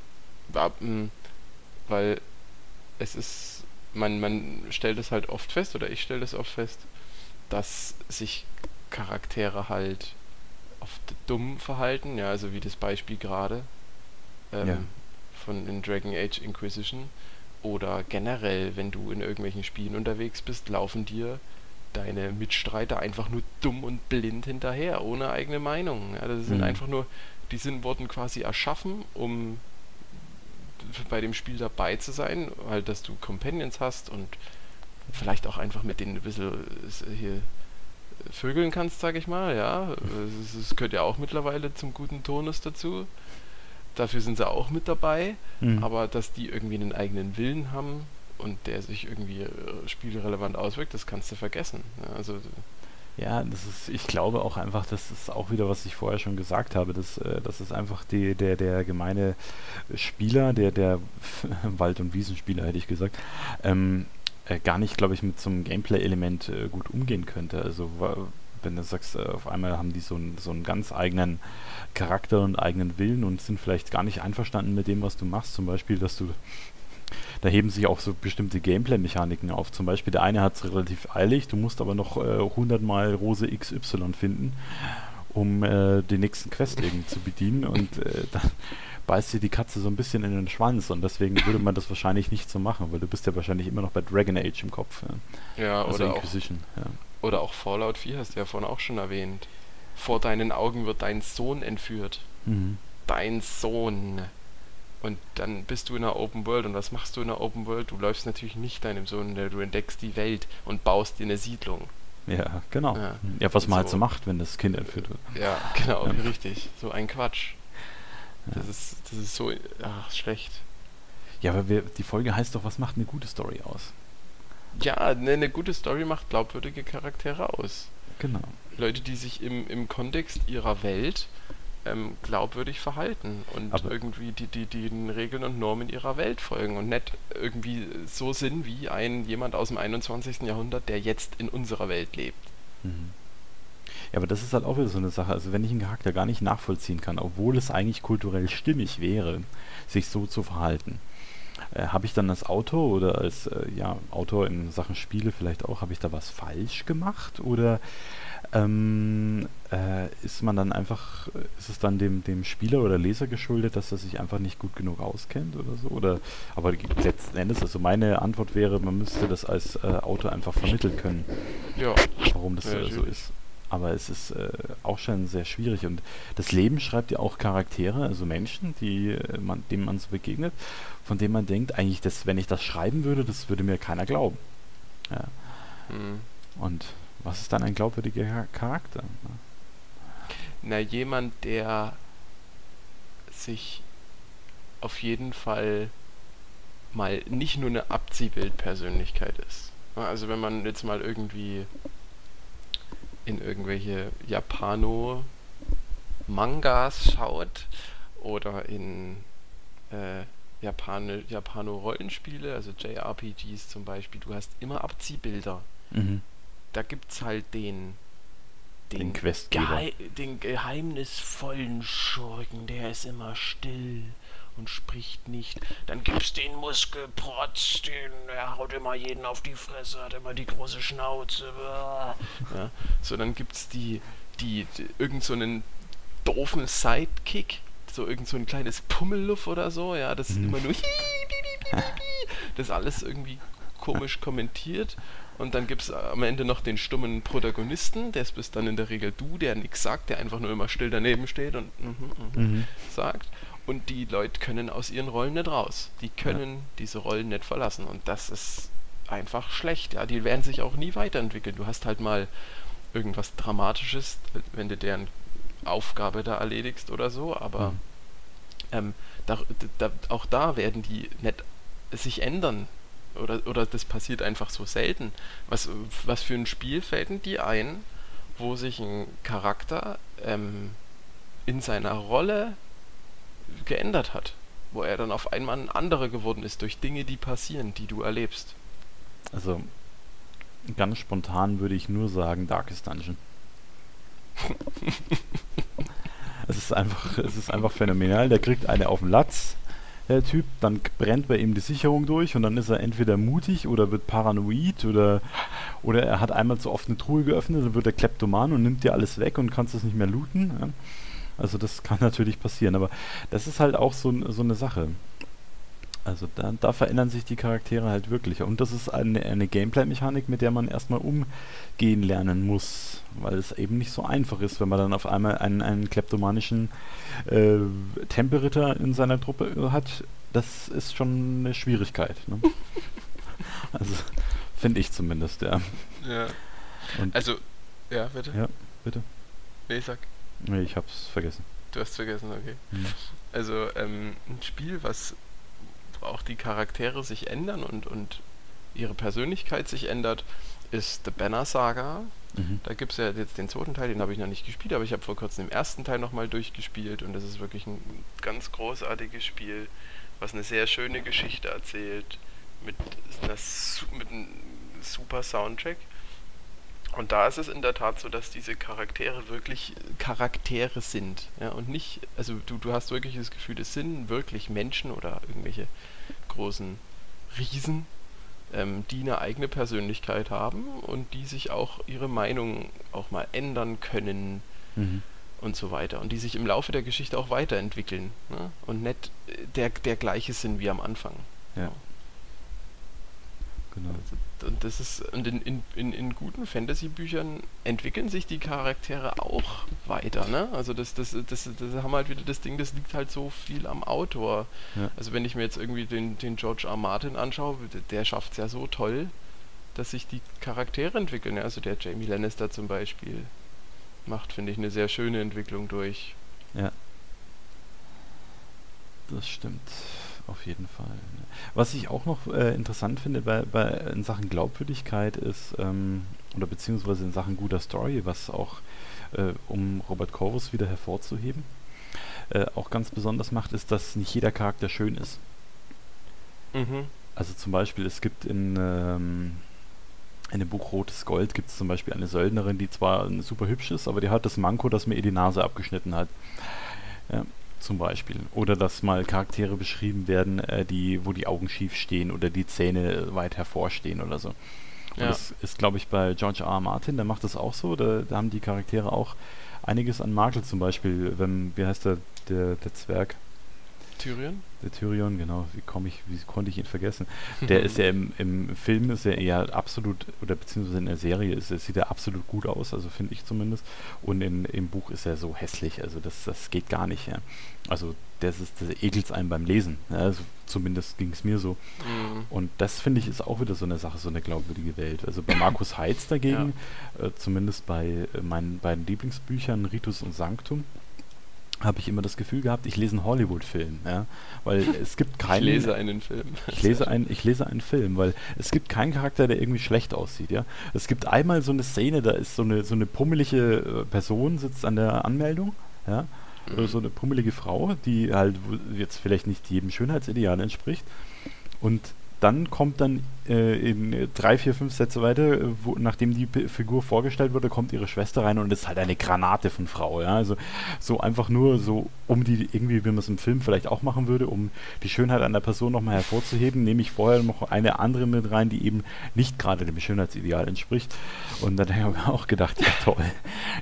Weil es ist, man, man stellt es halt oft fest, oder ich stelle es oft fest, dass sich Charaktere halt oft dumm verhalten, ja, also wie das Beispiel gerade ähm, Ja. von in Dragon Age Inquisition oder generell, wenn du in irgendwelchen Spielen unterwegs bist, laufen dir deine Mitstreiter einfach nur dumm und blind hinterher, ohne eigene Meinung. Ja, das sind Mhm. einfach nur, die sind wurden quasi erschaffen, um bei dem Spiel dabei zu sein, halt, dass du Companions hast und vielleicht auch einfach mit denen ein bisschen äh, hier vögeln kannst, sag ich mal, ja. Es, gehört ja auch mittlerweile zum guten Tonus dazu. Dafür sind sie auch mit dabei, Mhm. aber dass die irgendwie einen eigenen Willen haben und der sich irgendwie äh, spielrelevant auswirkt, das kannst du vergessen. Ja, also Ja, das ist, ich glaube auch einfach, das ist auch wieder, was ich vorher schon gesagt habe, dass, äh, das ist einfach die, der, der gemeine Spieler, der, der [LAUGHS] Wald- und Wiesenspieler, hätte ich gesagt, ähm, äh, gar nicht, glaube ich, mit so einem Gameplay-Element äh, gut umgehen könnte. Also wenn du sagst, äh, auf einmal haben die so einen, so einen ganz eigenen Charakter und eigenen Willen und sind vielleicht gar nicht einverstanden mit dem, was du machst. Zum Beispiel, dass du da heben sich auch so bestimmte Gameplay-Mechaniken auf. Zum Beispiel, der eine hat es relativ eilig, du musst aber noch äh, 100 Mal Rose XY finden, um äh, den nächsten Quest [LAUGHS] irgendwie zu bedienen und äh, dann beißt dir die Katze so ein bisschen in den Schwanz und deswegen würde man das wahrscheinlich nicht so machen, weil du bist ja wahrscheinlich immer noch bei Dragon Age im Kopf. Ja. ja, Also oder auch Inquisition. Ja. Oder auch Fallout 4 hast du ja vorhin auch schon erwähnt. Vor deinen Augen wird dein Sohn entführt. Mhm. Dein Sohn. Und dann bist du in einer Open World. Und was machst du in einer Open World? Du läufst natürlich nicht deinem Sohn, du entdeckst die Welt und baust dir eine Siedlung. ja, genau. Ja. Ja, was man halt So. so macht, wenn das Kind entführt wird. Ja, genau, Ja. [LAUGHS] richtig. So ein Quatsch. Ja. Das ist, das ist so ach, schlecht. Ja, aber wir, die Folge heißt doch, was macht eine gute Story aus? Ja, ne, eine gute Story macht glaubwürdige Charaktere aus. Genau. Leute, die sich im, im Kontext ihrer Welt ähm, glaubwürdig verhalten und Aber- irgendwie die, die, die den Regeln und Normen ihrer Welt folgen und nicht irgendwie so sind wie ein jemand aus dem 21. Jahrhundert, der jetzt in unserer Welt lebt. Mhm. Ja, aber das ist halt auch wieder so eine Sache. Also wenn ich einen Charakter gar nicht nachvollziehen kann, obwohl es eigentlich kulturell stimmig wäre, sich so zu verhalten, äh, habe ich dann als Autor oder als äh, ja, Autor in Sachen Spiele vielleicht auch, habe ich da was falsch gemacht? Oder ähm, äh, ist man dann einfach, ist es dann dem, dem Spieler oder Leser geschuldet, dass er sich einfach nicht gut genug auskennt oder so? Oder aber letzten Endes, also meine Antwort wäre, man müsste das als äh, Autor einfach vermitteln können Ja, warum das Ja, äh, so ist. Aber es ist äh, auch schon sehr schwierig und das Leben schreibt ja auch Charaktere, also Menschen, die äh, man, denen man so begegnet, von denen man denkt, eigentlich, das, wenn ich das schreiben würde, das würde mir keiner glauben. Ja. hm. Und was ist dann ein glaubwürdiger Char- Charakter? na jemand, der sich auf jeden Fall mal nicht nur eine Abziehbildpersönlichkeit ist. Also wenn man jetzt mal irgendwie in irgendwelche Japano-Mangas schaut oder in äh, Japano-Rollenspiele, also JRPGs zum Beispiel, du hast immer Abziehbilder. Mhm. Da gibt's halt den Den Questgeber. Gehei den geheimnisvollen Schurken, der ist immer still und spricht nicht. Dann gibt's den Muskelprotz, den, der haut immer jeden auf die Fresse, hat immer die große Schnauze. Ja, so, dann gibt's die, die, die irgend so einen doofen Sidekick, so irgend so ein kleines Pummelluff oder so, ja, das Mhm. immer nur das alles irgendwie komisch kommentiert. Und dann gibt es am Ende noch den stummen Protagonisten, der bist dann in der Regel du, der nichts sagt, der einfach nur immer still daneben steht und mm -hmm, mm -hmm sagt. Und die Leute können aus ihren Rollen nicht raus. Die können ja. diese Rollen nicht verlassen. Und das ist einfach schlecht. Ja, die werden sich auch nie weiterentwickeln. Du hast halt mal irgendwas Dramatisches, wenn du deren Aufgabe da erledigst oder so, aber mhm. ähm, da, da, auch da werden die nicht sich ändern. Oder, oder das passiert einfach so selten. Was, was für ein Spiel fällt denn die ein, wo sich ein Charakter ähm, in seiner Rolle geändert hat? Wo er dann auf einmal ein anderer geworden ist durch Dinge, die passieren, die du erlebst. Also ganz spontan würde ich nur sagen Darkest Dungeon. [LAUGHS] es ist einfach, es ist einfach phänomenal. Der kriegt eine auf den Latz, der Typ, dann brennt bei ihm die Sicherung durch und dann ist er entweder mutig oder wird paranoid oder, oder er hat einmal zu oft eine Truhe geöffnet, dann wird er kleptoman und nimmt dir alles weg und kannst es nicht mehr looten. Ja. Also das kann natürlich passieren, aber das ist halt auch so, so eine Sache. Also da, da, verändern sich die Charaktere halt wirklich. Und das ist eine, eine Gameplay-Mechanik, mit der man erstmal umgehen lernen muss, weil es eben nicht so einfach ist, wenn man dann auf einmal einen, einen kleptomanischen äh, Tempelritter in seiner Truppe hat. Das ist schon eine Schwierigkeit. Ne? [LAUGHS] also finde ich zumindest, ja. Ja. Und also, ja, bitte. Ja, bitte. Nee, sag. Nee, ich hab's vergessen. Du hast vergessen, okay. Mhm. Also, ähm, ein Spiel, was auch die Charaktere sich ändern und, und ihre Persönlichkeit sich ändert, ist The Banner Saga. Mhm. Da gibt es ja jetzt den zweiten Teil, den habe ich noch nicht gespielt, aber ich habe vor kurzem den ersten Teil nochmal durchgespielt und das ist wirklich ein ganz großartiges Spiel, was eine sehr schöne Geschichte erzählt, mit, einer, mit einem super Soundtrack. Und da ist es in der Tat so, dass diese Charaktere wirklich Charaktere sind. Ja, und nicht, also du, du hast wirklich das Gefühl, es sind wirklich Menschen oder irgendwelche großen Riesen, ähm, die eine eigene Persönlichkeit haben und die sich auch ihre Meinung auch mal ändern können mhm. und so weiter. Und die sich im Laufe der Geschichte auch weiterentwickeln. Ne? Und nicht der, der gleiche sind wie am Anfang. Ja. Genau. Also, und das ist und in, in, in, in guten Fantasy-Büchern entwickeln sich die Charaktere auch weiter, ne? Also das, das, das, das haben halt wieder das Ding, das liegt halt so viel am Autor. Ja. Also wenn ich mir jetzt irgendwie den, den George R. Martin anschaue, der schafft es ja so toll, dass sich die Charaktere entwickeln. Ja? Also der Jamie Lannister zum Beispiel macht, finde ich, eine sehr schöne Entwicklung durch. Ja. Das stimmt auf jeden Fall. Was ich auch noch äh, interessant finde bei, bei, in Sachen Glaubwürdigkeit ist, ähm, oder beziehungsweise in Sachen guter Story, was auch, äh, um Robert Corvus wieder hervorzuheben, äh, auch ganz besonders macht, ist, dass nicht jeder Charakter schön ist. Mhm. Also zum Beispiel, es gibt in, ähm, in dem Buch Rotes Gold gibt es zum Beispiel eine Söldnerin, die zwar super hübsch ist, aber die hat das Manko, dass mir ihr die Nase abgeschnitten hat. Ja zum Beispiel. Oder dass mal Charaktere beschrieben werden, äh, die, wo die Augen schief stehen oder die Zähne weit hervorstehen oder so. Und ja. das ist, glaube ich, bei George R. R. Martin, der macht das auch so. Da, da, haben die Charaktere auch einiges an Makel, zum Beispiel, wenn, wie heißt der, der, der Zwerg? Tyrion? Der Tyrion, genau. Wie komme ich, wie konnte ich ihn vergessen? [LAUGHS] Der ist ja im, im Film ist er eher absolut, oder beziehungsweise in der Serie ist, sieht er absolut gut aus, also finde ich zumindest. Und in, im Buch ist er so hässlich, also das, das geht gar nicht. Ja. Also das ist, das ekelt einem beim Lesen. Ja, also zumindest ging es mir so. Mhm. Und das finde ich ist auch wieder so eine Sache, so eine glaubwürdige Welt. Also bei Markus Heitz dagegen, ja. äh, zumindest bei äh, meinen beiden Lieblingsbüchern Ritus und Sanctum, habe ich immer das Gefühl gehabt, ich lese einen Hollywood-Film, ja, weil es gibt keinen. Ich lese einen Film. Ich lese einen, ich lese einen Film, weil es gibt keinen Charakter, der irgendwie schlecht aussieht, ja. Es gibt einmal so eine Szene, da ist so eine so eine pummelige äh, Person sitzt an der Anmeldung, ja, mhm. so eine pummelige Frau, die halt jetzt vielleicht nicht jedem Schönheitsideal entspricht, und dann kommt dann in drei, vier, fünf Sätze weiter, äh, wo, nachdem die P Figur vorgestellt wurde, kommt ihre Schwester rein und ist halt eine Granate von Frau. Ja? Also so einfach nur so, um die irgendwie, wie man es im Film vielleicht auch machen würde, um die Schönheit einer Person nochmal hervorzuheben, nehme ich vorher noch eine andere mit rein, die eben nicht gerade dem Schönheitsideal entspricht. Und dann habe ich mir auch gedacht, ja toll.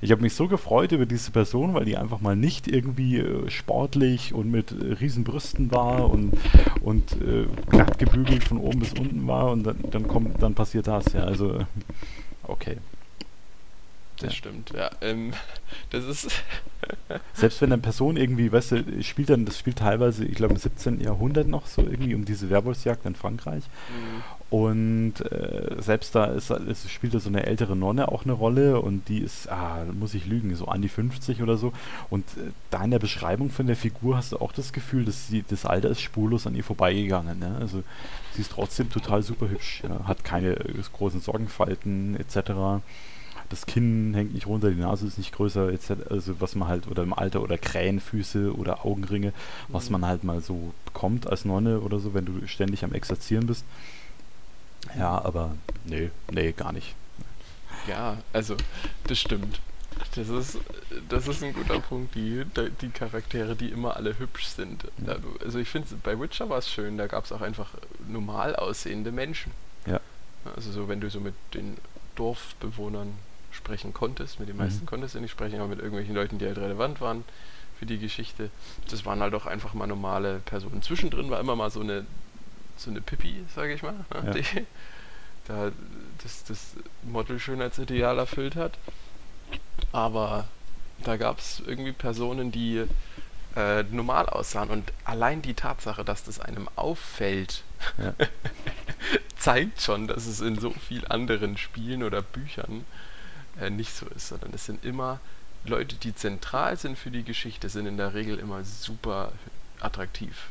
Ich habe mich so gefreut über diese Person, weil die einfach mal nicht irgendwie äh, sportlich und mit äh, riesen war und, und äh, glatt gebügelt von oben bis unten war und dann, dann kommt, dann passiert das, ja. Also okay. Das Ja. stimmt, ja. Ähm, [LAUGHS] das ist. [LAUGHS] Selbst wenn eine Person irgendwie, weißt du, spielt dann, das spielt teilweise, ich glaube im 17. Jahrhundert noch so irgendwie um diese Werwolfsjagd in Frankreich. Mhm. Und äh, selbst da ist, es spielt da so eine ältere Nonne auch eine Rolle und die ist, ah, muss ich lügen, so an die 50 oder so. Und äh, da in der Beschreibung von der Figur hast du auch das Gefühl, dass sie, das Alter ist spurlos an ihr vorbeigegangen. Ne? Also sie ist trotzdem total super hübsch, ja? hat keine äh, großen Sorgenfalten etc. Das Kinn hängt nicht runter, die Nase ist nicht größer, etc. Also was man halt, oder im Alter, oder Krähenfüße oder Augenringe, was man halt mal so bekommt als Nonne oder so, wenn du ständig am Exerzieren bist. Ja, aber nee, nee, gar nicht. Ja, also, das stimmt. Das ist, das ist ein guter Punkt, die, die Charaktere, die immer alle hübsch sind. Also ich finde, bei Witcher war es schön, da gab es auch einfach normal aussehende Menschen. Ja. Also so, wenn du so mit den Dorfbewohnern sprechen konntest, mit den meisten Mhm. konntest du nicht sprechen, aber mit irgendwelchen Leuten, die halt relevant waren für die Geschichte, das waren halt auch einfach mal normale Personen. Zwischendrin war immer mal so eine, so eine Pippi, sage ich mal, ne, Ja. die da das, das Model-Schönheitsideal erfüllt hat. Aber da gab es irgendwie Personen, die äh, normal aussahen und allein die Tatsache, dass das einem auffällt, Ja. [LAUGHS] zeigt schon, dass es in so vielen anderen Spielen oder Büchern nicht so ist, sondern es sind immer Leute, die zentral sind für die Geschichte, sind in der Regel immer super attraktiv.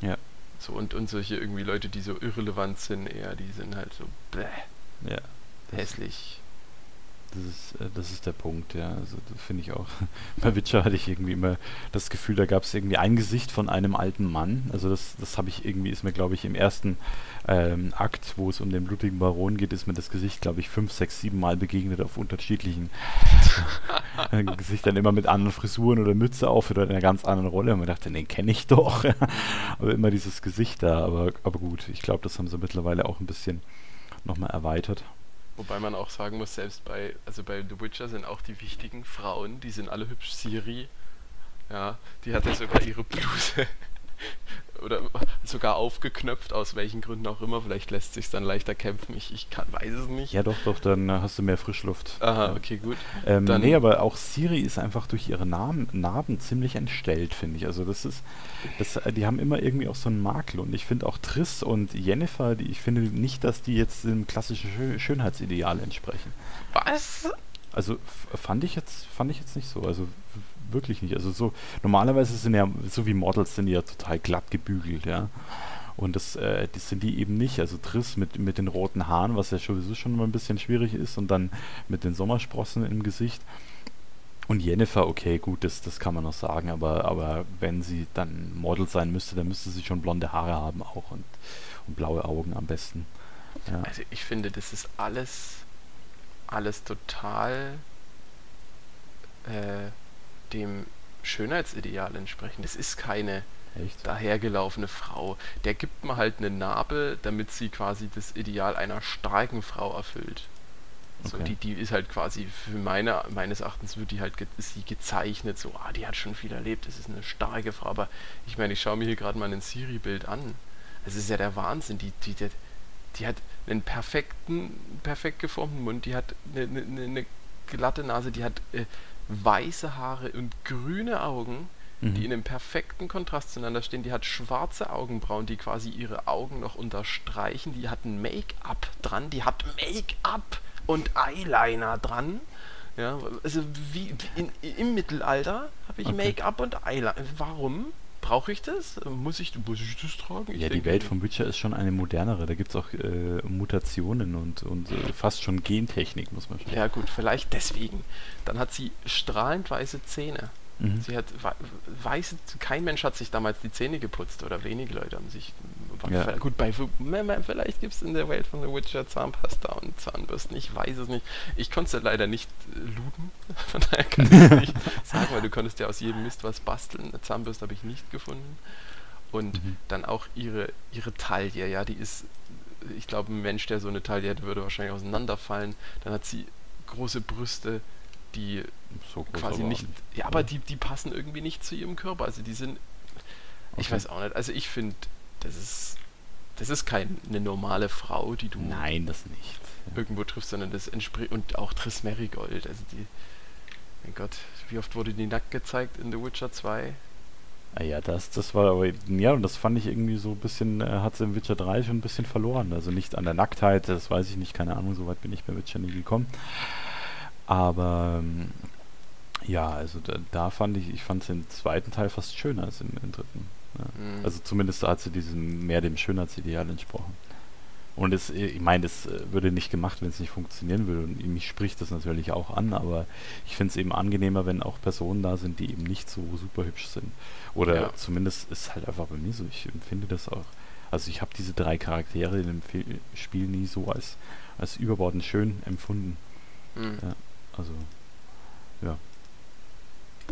Ja. So und, und solche irgendwie Leute, die so irrelevant sind, eher, die sind halt so bläh, Ja, hässlich. Das, ist, äh, das ist der Punkt, ja. Also das finde ich auch. [LAUGHS] Bei Witcher hatte ich irgendwie immer das Gefühl, da gab es irgendwie ein Gesicht von einem alten Mann. Also das, das habe ich irgendwie, ist mir, glaube ich, im ersten ähm, Akt, wo es um den blutigen Baron geht, ist mir das Gesicht, glaube ich, fünf, sechs, sieben Mal begegnet auf unterschiedlichen [LAUGHS] äh, Gesichtern, immer mit anderen Frisuren oder Mütze auf oder in einer ganz anderen Rolle. Und man dachte, den kenne ich doch. [LAUGHS] aber immer dieses Gesicht da. Aber, aber gut, ich glaube, das haben sie mittlerweile auch ein bisschen nochmal erweitert. Wobei man auch sagen muss, selbst bei, also bei The Witcher sind auch die wichtigen Frauen, die sind alle hübsch. Siri, ja, die hat ja sogar ihre Bluse oder sogar aufgeknöpft, aus welchen Gründen auch immer. Vielleicht lässt sich dann leichter kämpfen. Ich, ich kann, weiß es nicht. Ja, doch, doch, dann äh, hast du mehr Frischluft. Aha, Ja. okay, gut. Ähm, Dann- nee, aber auch Siri ist einfach durch ihre Namen, Narben ziemlich entstellt, finde ich. Also das ist, das, äh, die haben immer irgendwie auch so einen Makel. Und ich finde auch Triss und Jennifer, die, ich finde nicht, dass die jetzt dem klassischen Schö Schönheitsideal entsprechen. Was? Also fand ich jetzt, fand ich jetzt nicht so. Also wirklich nicht. Also so, normalerweise sind ja, so wie Models sind ja total glatt gebügelt, ja. Und das, äh, das sind die eben nicht. Also Triss mit, mit den roten Haaren, was ja sowieso schon mal ein bisschen schwierig ist, und dann mit den Sommersprossen im Gesicht. Und Jennifer, okay, gut, das, das kann man noch sagen, aber, aber wenn sie dann Model sein müsste, dann müsste sie schon blonde Haare haben auch und, und blaue Augen am besten. Ja. Also ich finde, das ist alles, alles total äh, dem Schönheitsideal entsprechend. Das ist keine Echt? dahergelaufene Frau. Der gibt mir halt eine Narbe, damit sie quasi das Ideal einer starken Frau erfüllt. So, Okay. die, die ist halt quasi für meine, meines Erachtens wird die halt ge ist sie gezeichnet, so, ah, die hat schon viel erlebt, das ist eine starke Frau, aber ich meine, ich schaue mir hier gerade mal ein Siri-Bild an. Es ist ja der Wahnsinn, die, die, die, die hat einen perfekten, perfekt geformten Mund, die hat eine, eine, eine glatte Nase, die hat äh, weiße Haare und grüne Augen, Mhm. die in einem perfekten Kontrast zueinander stehen. Die hat schwarze Augenbrauen, die quasi ihre Augen noch unterstreichen. Die hat ein Make-up dran. Die hat Make-up und Eyeliner dran. Ja, also wie in, im Mittelalter habe ich Okay. Make-up und Eyeliner. Warum? Brauche ich das? Muss ich, muss ich das tragen? Ich Ja, die Welt von Witcher ist schon eine modernere. Da gibt es auch äh, Mutationen und, und äh, fast schon Gentechnik, muss man schon Ja gut, vielleicht deswegen. Dann hat sie strahlend weiße Zähne. Mhm. Sie hat weiß, kein Mensch hat sich damals die Zähne geputzt oder wenige Leute haben sich ja. gut bei vielleicht gibt es in der Welt von The Witcher Zahnpasta und Zahnbürsten. Ich weiß es nicht. Ich konnte es ja leider nicht äh, looten, [LAUGHS] von daher kann ich es [LAUGHS] nicht sagen, weil du konntest ja aus jedem Mist was basteln. Eine Zahnbürste habe ich nicht gefunden. Und mhm. dann auch ihre ihre Taille, ja, die ist ich glaube, ein Mensch, der so eine Taille hätte, würde wahrscheinlich auseinanderfallen. Dann hat sie große Brüste, die so quasi nicht. Ja, aber die, die passen irgendwie nicht zu ihrem Körper. Also die sind. Ich weiß auch nicht. Also ich finde, das ist. Das ist keine normale Frau, die du. Nein, das nicht. Ja. Irgendwo triffst, sondern das entspricht. Und auch Triss Merigold. Also die. Mein Gott, wie oft wurde die nackt gezeigt in The Witcher 2? Ah ja, das, das war aber, ja, und das fand ich irgendwie so ein bisschen, äh, hat sie im Witcher 3 schon ein bisschen verloren. Also nicht an der Nacktheit, das weiß ich nicht, keine Ahnung, so weit bin ich bei Witcher nie gekommen. Aber ähm, ja, also da, da, fand ich, ich fand es im zweiten Teil fast schöner als im, im dritten. Ja. Mhm. Also zumindest hat sie diesem mehr dem Schönheitsideal entsprochen. Und es, ich meine, das äh, würde nicht gemacht, wenn es nicht funktionieren würde. Und mich spricht das natürlich auch an, aber ich finde es eben angenehmer, wenn auch Personen da sind, die eben nicht so super hübsch sind. Oder ja. zumindest ist halt einfach bei mir so. Ich empfinde das auch. Also ich habe diese drei Charaktere in dem Spiel nie so als, als überbordend schön empfunden. Mhm. Ja. Also, ja.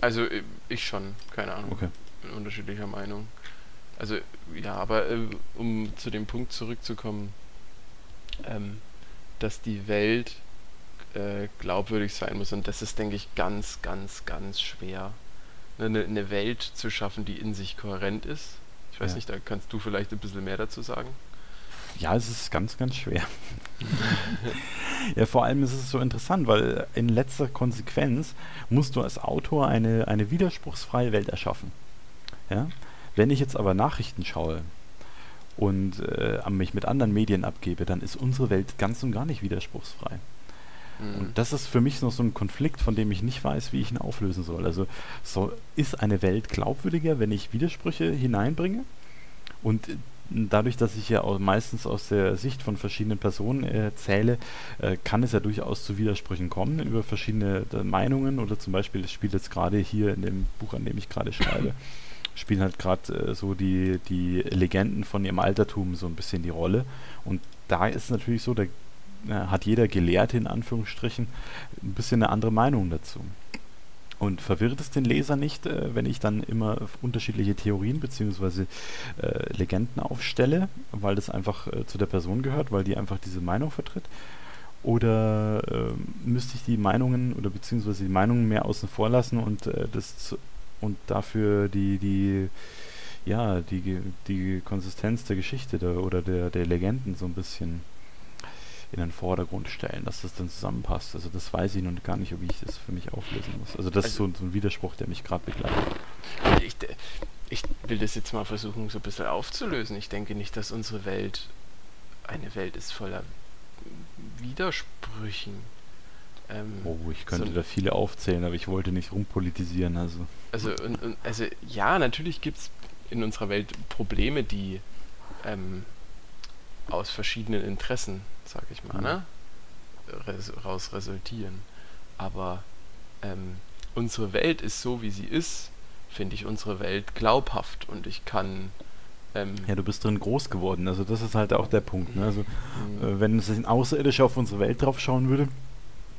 Also äh, ich schon, keine Ahnung. Okay. Unterschiedlicher Meinung. Also ja, aber äh, um zu dem Punkt zurückzukommen, ähm, dass die Welt äh, glaubwürdig sein muss und das ist, denke ich, ganz, ganz, ganz schwer, eine, eine Welt zu schaffen, die in sich kohärent ist. Ich weiß ja. nicht, da kannst du vielleicht ein bisschen mehr dazu sagen. Ja, es ist ganz, ganz schwer. [LAUGHS] ja, vor allem ist es so interessant, weil in letzter Konsequenz musst du als Autor eine, eine widerspruchsfreie Welt erschaffen. Ja? Wenn ich jetzt aber Nachrichten schaue und äh, mich mit anderen Medien abgebe, dann ist unsere Welt ganz und gar nicht widerspruchsfrei. Mhm. Und das ist für mich noch so ein Konflikt, von dem ich nicht weiß, wie ich ihn auflösen soll. Also so, ist eine Welt glaubwürdiger, wenn ich Widersprüche hineinbringe? Und dadurch, dass ich ja meistens aus der Sicht von verschiedenen Personen erzähle, äh, kann es ja durchaus zu Widersprüchen kommen über verschiedene äh, Meinungen oder zum Beispiel, das spielt jetzt gerade hier in dem Buch, an dem ich gerade schreibe, [CLEARS THROAT] spielen halt gerade äh, so die, die Legenden von ihrem Altertum so ein bisschen die Rolle. Und da ist natürlich so, da äh, hat jeder Gelehrte in Anführungsstrichen ein bisschen eine andere Meinung dazu. Und verwirrt es den Leser nicht, äh, wenn ich dann immer unterschiedliche Theorien bzw. Äh, Legenden aufstelle, weil das einfach äh, zu der Person gehört, weil die einfach diese Meinung vertritt? Oder äh, müsste ich die Meinungen oder beziehungsweise die Meinungen mehr außen vor lassen und äh, das und dafür die, die, ja, die, die Konsistenz der Geschichte der, oder der, der Legenden so ein bisschen in den Vordergrund stellen, dass das dann zusammenpasst. Also das weiß ich noch gar nicht, wie ich das für mich auflösen muss. Also das also ist so, so, ein Widerspruch, der mich gerade begleitet. Ich, ich will das jetzt mal versuchen, so ein bisschen aufzulösen. Ich denke nicht, dass unsere Welt eine Welt ist voller Widersprüchen. Ähm, oh, ich könnte so da viele aufzählen, aber ich wollte nicht rumpolitisieren. Also, also, und, und, also ja, natürlich gibt es in unserer Welt Probleme, die ähm, aus verschiedenen Interessen sag ich mal, mhm. ne? Res raus resultieren. Aber ähm, unsere Welt ist so, wie sie ist, finde ich unsere Welt glaubhaft und ich kann. Ähm ja, du bist drin groß geworden, also das ist halt auch der Punkt. Ne? Also, mhm. äh, wenn sich ein Außerirdischer auf unsere Welt drauf schauen würde,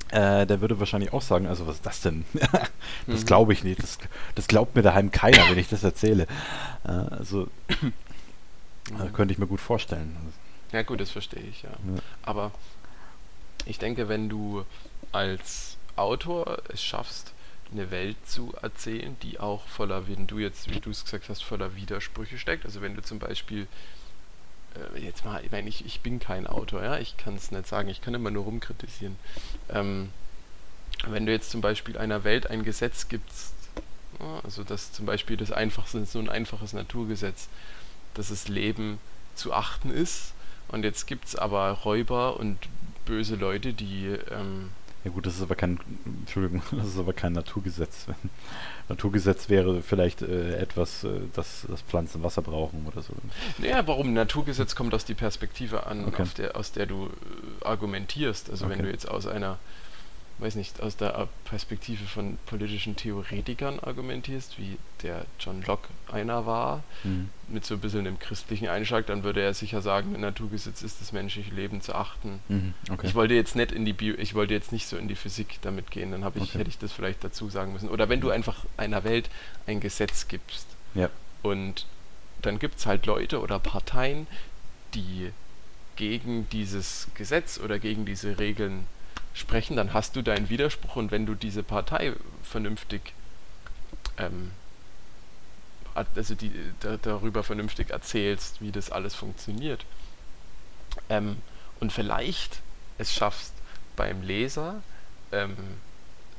äh, der würde wahrscheinlich auch sagen, also was ist das denn? [LAUGHS] das mhm. glaube ich nicht. Das, das, glaubt mir daheim keiner, wenn ich das erzähle. Äh, also mhm. [COUGHS] könnte ich mir gut vorstellen. Ja gut, das verstehe ich, ja. ja. Aber ich denke, wenn du als Autor es schaffst, eine Welt zu erzählen, die auch voller, wenn du jetzt, wie du es gesagt hast, voller Widersprüche steckt. Also wenn du zum Beispiel äh, jetzt mal, ich meine, ich, ich bin kein Autor, ja, ich kann es nicht sagen, ich kann immer nur rumkritisieren. Ähm, wenn du jetzt zum Beispiel einer Welt ein Gesetz gibst, also das zum Beispiel das einfachste, so ein einfaches Naturgesetz, dass das Leben zu achten ist, und jetzt gibt es aber Räuber und böse Leute, die. Ähm ja gut, das ist aber kein, Entschuldigung, [LAUGHS] das ist aber kein Naturgesetz. [LAUGHS] Naturgesetz wäre vielleicht äh, etwas, äh, dass, dass Pflanzen Wasser brauchen oder so. Naja, warum? Naturgesetz kommt aus die Perspektive an, okay. der, aus der du äh, argumentierst. Also okay. wenn du jetzt aus einer weiß nicht, aus der Perspektive von politischen Theoretikern argumentierst, wie der John Locke einer war, mhm. mit so ein bisschen einem christlichen Einschlag, dann würde er sicher sagen, ein Naturgesetz ist das menschliche Leben zu achten. Mhm. Okay. Ich wollte jetzt nicht in die Bio, ich wollte jetzt nicht so in die Physik damit gehen, dann ich, okay. hätte ich das vielleicht dazu sagen müssen. Oder wenn du einfach einer Welt ein Gesetz gibst ja. und dann gibt es halt Leute oder Parteien, die gegen dieses Gesetz oder gegen diese Regeln sprechen, dann hast du deinen Widerspruch und wenn du diese Partei vernünftig ähm, also die, da, darüber vernünftig erzählst, wie das alles funktioniert ähm, und vielleicht es schaffst beim Leser ähm,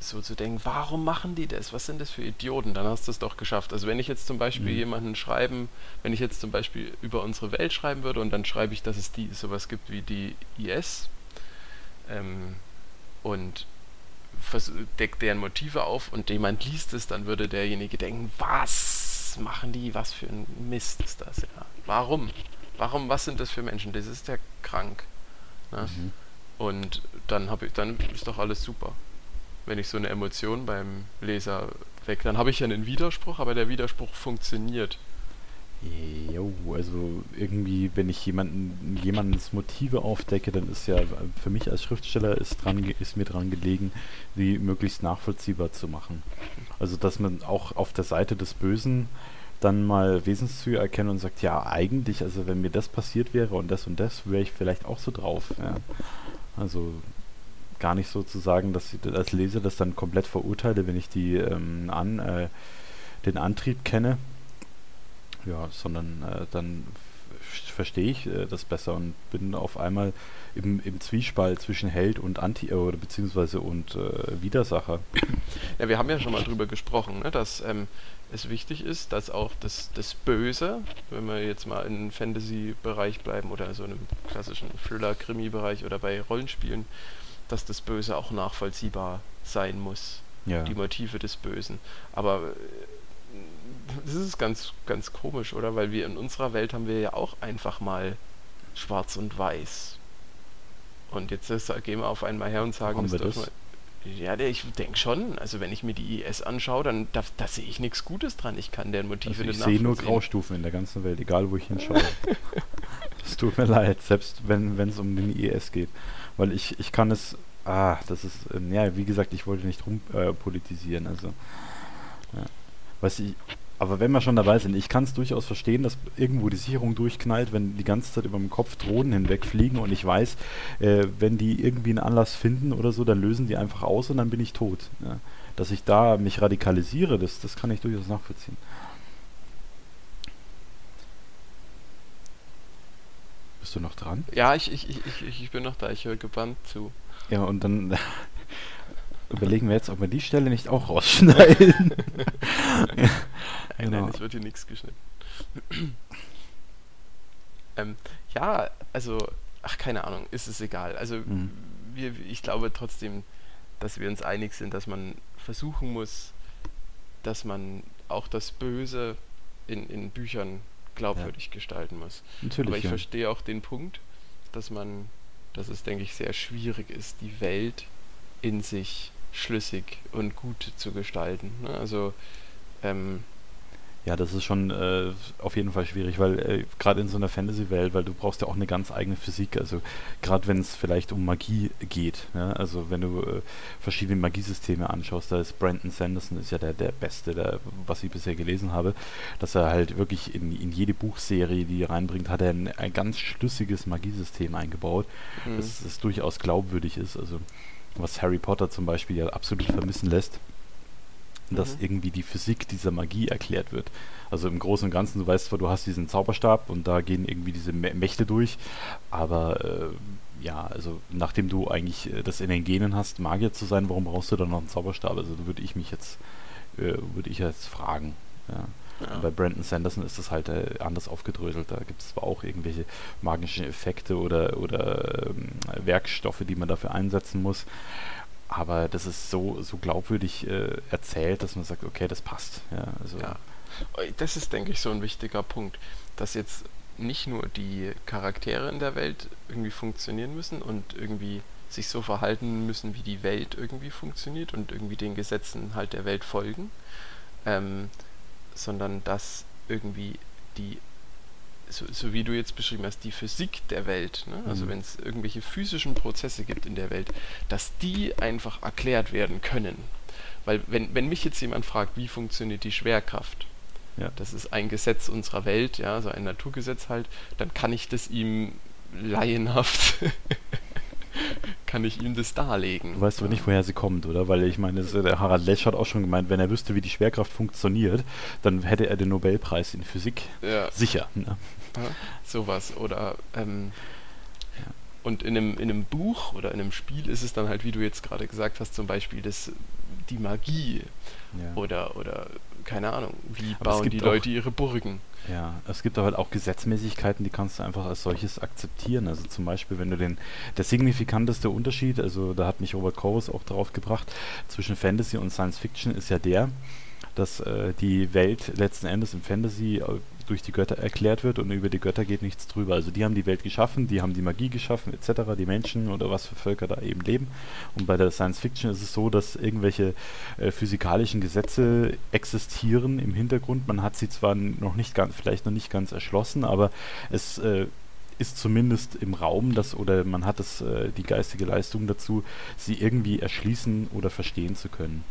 so zu denken, warum machen die das? Was sind das für Idioten? Dann hast du es doch geschafft. Also wenn ich jetzt zum Beispiel mhm. jemanden schreiben, wenn ich jetzt zum Beispiel über unsere Welt schreiben würde und dann schreibe ich, dass es die sowas gibt wie die IS, ähm, und deckt deren Motive auf und jemand liest es, dann würde derjenige denken, was machen die, was für ein Mist ist das, ja. Warum? Warum, was sind das für Menschen? Das ist ja krank. Ne? Mhm. Und dann habe ich, dann ist doch alles super. Wenn ich so eine Emotion beim Leser weg, dann habe ich ja einen Widerspruch, aber der Widerspruch funktioniert. Jo, also irgendwie, wenn ich jemanden, jemandens Motive aufdecke, dann ist ja für mich als Schriftsteller ist, dran, ist mir dran gelegen, die möglichst nachvollziehbar zu machen. Also dass man auch auf der Seite des Bösen dann mal Wesenszüge erkennt und sagt, ja, eigentlich, also wenn mir das passiert wäre und das und das, wäre ich vielleicht auch so drauf. Ja. Also gar nicht so zu sagen, dass ich als Leser das dann komplett verurteile, wenn ich die ähm, an, äh, den Antrieb kenne ja, sondern äh, dann verstehe ich äh, das besser und bin auf einmal im, im Zwiespalt zwischen Held und Anti- äh, oder beziehungsweise und äh, Widersacher. Ja, wir haben ja schon mal drüber gesprochen, ne, dass ähm, es wichtig ist, dass auch das, das Böse, wenn wir jetzt mal im Fantasy-Bereich bleiben oder so einem klassischen Thriller-Krimi-Bereich oder bei Rollenspielen, dass das Böse auch nachvollziehbar sein muss. Ja. Die Motive des Bösen. Aber äh, das ist ganz, ganz komisch, oder? Weil wir in unserer Welt haben wir ja auch einfach mal schwarz und weiß. Und jetzt ist, gehen wir auf einmal her und sagen, haben wir das? Ja, ich denke schon. Also wenn ich mir die IS anschaue, dann da, da sehe ich nichts Gutes dran. Ich kann deren Motive also Ich sehe nur Graustufen in der ganzen Welt, egal wo ich hinschaue. [LAUGHS] Es tut mir leid, selbst wenn es um den IS geht. Weil ich, ich kann es, ah, das ist, ähm, ja, wie gesagt, ich wollte nicht rumpolitisieren. Äh, also, ja. Was ich, aber wenn wir schon dabei sind, ich kann es durchaus verstehen, dass irgendwo die Sicherung durchknallt, wenn die ganze Zeit über dem Kopf Drohnen hinwegfliegen und ich weiß, äh, wenn die irgendwie einen Anlass finden oder so, dann lösen die einfach aus und dann bin ich tot. Ja. Dass ich da mich radikalisiere, das, das kann ich durchaus nachvollziehen. Bist du noch dran? Ja, ich, ich, ich, ich bin noch da, ich höre gebannt zu. Ja, und dann [LAUGHS] überlegen wir jetzt, ob wir die Stelle nicht auch rausschneiden. [LAUGHS] [LAUGHS] nein, genau. nein, es wird hier nichts geschnitten. [CLEARS THROAT] ähm, ja, also, ach, keine Ahnung, ist es egal. Also, mhm. wir, ich glaube trotzdem, dass wir uns einig sind, dass man versuchen muss, dass man auch das Böse in, in Büchern glaubwürdig ja. gestalten muss. Natürlich, Aber ich ja. verstehe auch den Punkt, dass man, dass es, denke ich, sehr schwierig ist, die Welt in sich schlüssig und gut zu gestalten. Ne? Also ähm, ja, das ist schon äh, auf jeden Fall schwierig, weil äh, gerade in so einer Fantasy-Welt, weil du brauchst ja auch eine ganz eigene Physik. Also gerade wenn es vielleicht um Magie geht, ja? also wenn du äh, verschiedene Magiesysteme anschaust, da ist Brandon Sanderson ist ja der, der Beste, der, was ich bisher gelesen habe, dass er halt wirklich in, in jede Buchserie, die er reinbringt, hat er ein, ein ganz schlüssiges Magiesystem eingebaut, mhm. das, das durchaus glaubwürdig ist. Also was Harry Potter zum Beispiel ja absolut vermissen lässt, dass mhm. irgendwie die Physik dieser Magie erklärt wird. Also im Großen und Ganzen, du weißt zwar, du hast diesen Zauberstab und da gehen irgendwie diese Mächte durch, aber äh, ja, also nachdem du eigentlich äh, das in den Genen hast, Magier zu sein, warum brauchst du dann noch einen Zauberstab? Also da würde ich mich jetzt, äh, würde ich jetzt fragen. Ja. Ja. Bei Brandon Sanderson ist das halt äh, anders aufgedröselt. Da gibt es zwar auch irgendwelche magischen Effekte oder, oder ähm, Werkstoffe, die man dafür einsetzen muss. Aber das ist so, so glaubwürdig äh, erzählt, dass man sagt, okay, das passt. Ja, also ja. Das ist, denke ich, so ein wichtiger Punkt, dass jetzt nicht nur die Charaktere in der Welt irgendwie funktionieren müssen und irgendwie sich so verhalten müssen, wie die Welt irgendwie funktioniert und irgendwie den Gesetzen halt der Welt folgen, ähm, sondern dass irgendwie die, so, so, wie du jetzt beschrieben hast, die Physik der Welt, ne? also mhm. wenn es irgendwelche physischen Prozesse gibt in der Welt, dass die einfach erklärt werden können. Weil wenn, wenn mich jetzt jemand fragt, wie funktioniert die Schwerkraft, ja. das ist ein Gesetz unserer Welt, ja, so ein Naturgesetz halt, dann kann ich das ihm laienhaft [LAUGHS] kann ich ihm das darlegen. Du weißt aber nicht, woher sie kommt, oder? Weil ich meine, der Harald Lesch hat auch schon gemeint, wenn er wüsste, wie die Schwerkraft funktioniert, dann hätte er den Nobelpreis in Physik ja. sicher. Ne? Ja, sowas. Oder ähm, ja. und in einem, in einem Buch oder in einem Spiel ist es dann halt, wie du jetzt gerade gesagt hast, zum Beispiel das, die Magie. Oder, oder keine Ahnung, wie aber bauen die Leute ihre Burgen. Ja, es gibt aber halt auch Gesetzmäßigkeiten, die kannst du einfach als solches akzeptieren. Also zum Beispiel, wenn du den, der signifikanteste Unterschied, also da hat mich Robert Corus auch drauf gebracht, zwischen Fantasy und Science Fiction ist ja der, dass äh, die Welt letzten Endes im Fantasy äh, durch die Götter erklärt wird und über die Götter geht nichts drüber. Also die haben die Welt geschaffen, die haben die Magie geschaffen etc., die Menschen oder was für Völker da eben leben. Und bei der Science Fiction ist es so, dass irgendwelche äh, physikalischen Gesetze existieren im Hintergrund. Man hat sie zwar noch nicht ganz, vielleicht noch nicht ganz erschlossen, aber es äh, ist zumindest im Raum das oder man hat es äh, die geistige Leistung dazu, sie irgendwie erschließen oder verstehen zu können.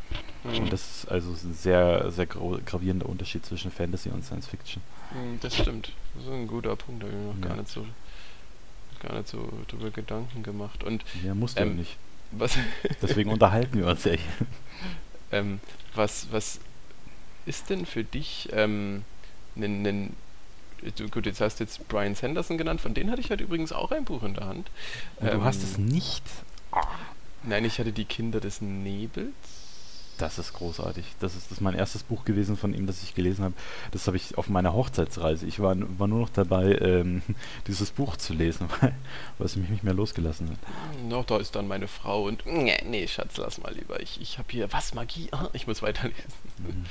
Mhm. Und das ist also ein sehr, sehr gravierender Unterschied zwischen Fantasy und Science Fiction. Mhm, das stimmt. Das ist ein guter Punkt, da habe ich mir noch ja. gar nicht so gar nicht so drüber Gedanken gemacht. Und ja, musst du ähm, nicht. Was [LAUGHS] Deswegen unterhalten wir uns ja hier. Ähm, was, was ist denn für dich ähm, ein gut, jetzt hast du jetzt Brian Sanderson genannt, von denen hatte ich heute übrigens auch ein Buch in der Hand. Und du ähm, hast es nicht? Nein, ich hatte die Kinder des Nebels. Das ist großartig. Das ist, das ist mein erstes Buch gewesen von ihm, das ich gelesen habe. Das habe ich auf meiner Hochzeitsreise. Ich war, war nur noch dabei, ähm, [LAUGHS] dieses Buch zu lesen, [LAUGHS] weil, weil es mich nicht mehr losgelassen hat. Noch da ist dann meine Frau und nee, nee Schatz, lass mal lieber. Ich, ich habe hier was Magie. Ah, ich muss weiterlesen. Mhm.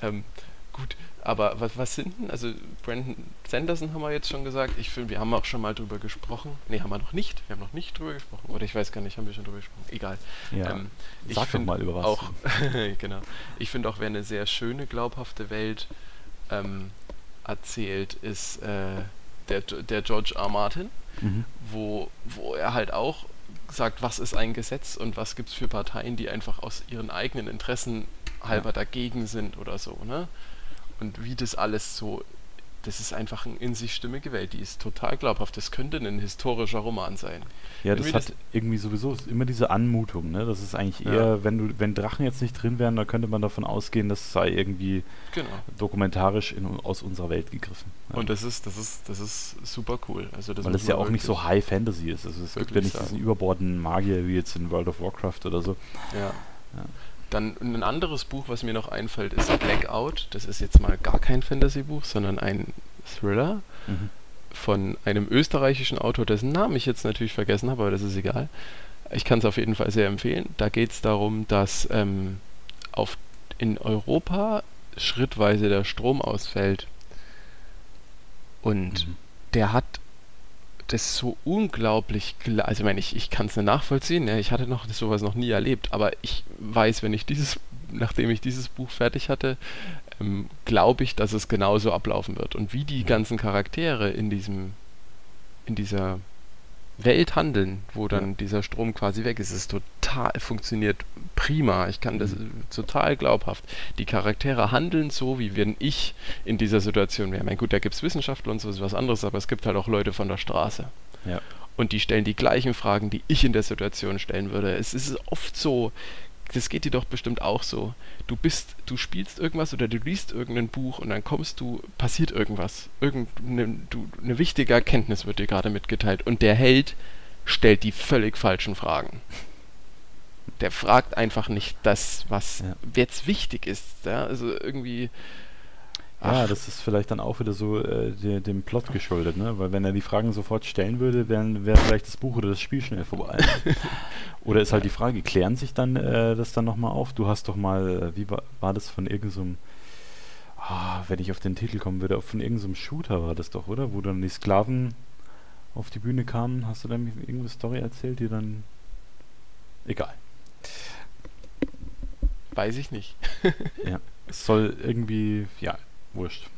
[LAUGHS] ähm, gut, aber was, was sind denn, also Brandon Sanderson haben wir jetzt schon gesagt. Ich finde, wir haben auch schon mal drüber gesprochen. Ne, haben wir noch nicht. Wir haben noch nicht drüber gesprochen. Oder ich weiß gar nicht, haben wir schon drüber gesprochen. Egal. Ja, ähm, Sag doch mal über was. Auch, [LAUGHS] genau. Ich finde auch, wer eine sehr schöne, glaubhafte Welt ähm, erzählt, ist äh, der, der George R. Martin, mhm. wo, wo er halt auch sagt, was ist ein Gesetz und was gibt es für Parteien, die einfach aus ihren eigenen Interessen halber ja. dagegen sind oder so. Ne? Und wie das alles so, das ist einfach eine in sich stimmige Welt, die ist total glaubhaft. Das könnte ein historischer Roman sein. Ja, das hat das irgendwie sowieso immer diese Anmutung, ne? Das ist eigentlich eher, ja. wenn du, wenn Drachen jetzt nicht drin wären, dann könnte man davon ausgehen, das sei irgendwie genau. dokumentarisch in, aus unserer Welt gegriffen. Ja. Und das ist, das ist, das ist super cool. Also das Weil es ja auch nicht so High Fantasy ist. Also es gibt ja nicht sagen. diesen überbordenden Magier wie jetzt in World of Warcraft oder so. Ja. ja. Dann ein anderes Buch, was mir noch einfällt, ist Blackout. Das ist jetzt mal gar kein Fantasy-Buch, sondern ein Thriller mhm. von einem österreichischen Autor, dessen Namen ich jetzt natürlich vergessen habe, aber das ist egal. Ich kann es auf jeden Fall sehr empfehlen. Da geht es darum, dass ähm, auf, in Europa schrittweise der Strom ausfällt. Und mhm. der hat das so unglaublich, also ich meine, ich, ich kann es nicht nachvollziehen, ja, ich hatte noch sowas noch nie erlebt, aber ich weiß, wenn ich dieses, nachdem ich dieses Buch fertig hatte, ähm, glaube ich, dass es genauso ablaufen wird. Und wie die ganzen Charaktere in diesem, in dieser Welt handeln, wo dann ja. dieser Strom quasi weg ist. Es ist total, funktioniert prima. Ich kann das mhm. total glaubhaft. Die Charaktere handeln so, wie wenn ich in dieser Situation wäre. Ich meine, gut, da gibt es Wissenschaftler und so ist was anderes, aber es gibt halt auch Leute von der Straße. Ja. Und die stellen die gleichen Fragen, die ich in der Situation stellen würde. Es ist oft so, das geht dir doch bestimmt auch so. Du bist, du spielst irgendwas oder du liest irgendein Buch und dann kommst du, passiert irgendwas. Irgendeine du, eine wichtige Erkenntnis wird dir gerade mitgeteilt und der Held stellt die völlig falschen Fragen. Der fragt einfach nicht das, was ja. jetzt wichtig ist. Ja? Also irgendwie ja, das ist vielleicht dann auch wieder so äh, de, dem Plot geschuldet, ne? Weil wenn er die Fragen sofort stellen würde, wäre vielleicht das Buch oder das Spiel schnell vorbei. [LAUGHS] oder ist halt die Frage, klären sich dann äh, das dann nochmal auf? Du hast doch mal, äh, wie war, war das von irgendeinem, so oh, wenn ich auf den Titel kommen würde, von irgendeinem so Shooter war das doch, oder? Wo dann die Sklaven auf die Bühne kamen? Hast du da irgendeine Story erzählt, die dann. Egal. Weiß ich nicht. ja. Es soll irgendwie. Ja, wurscht.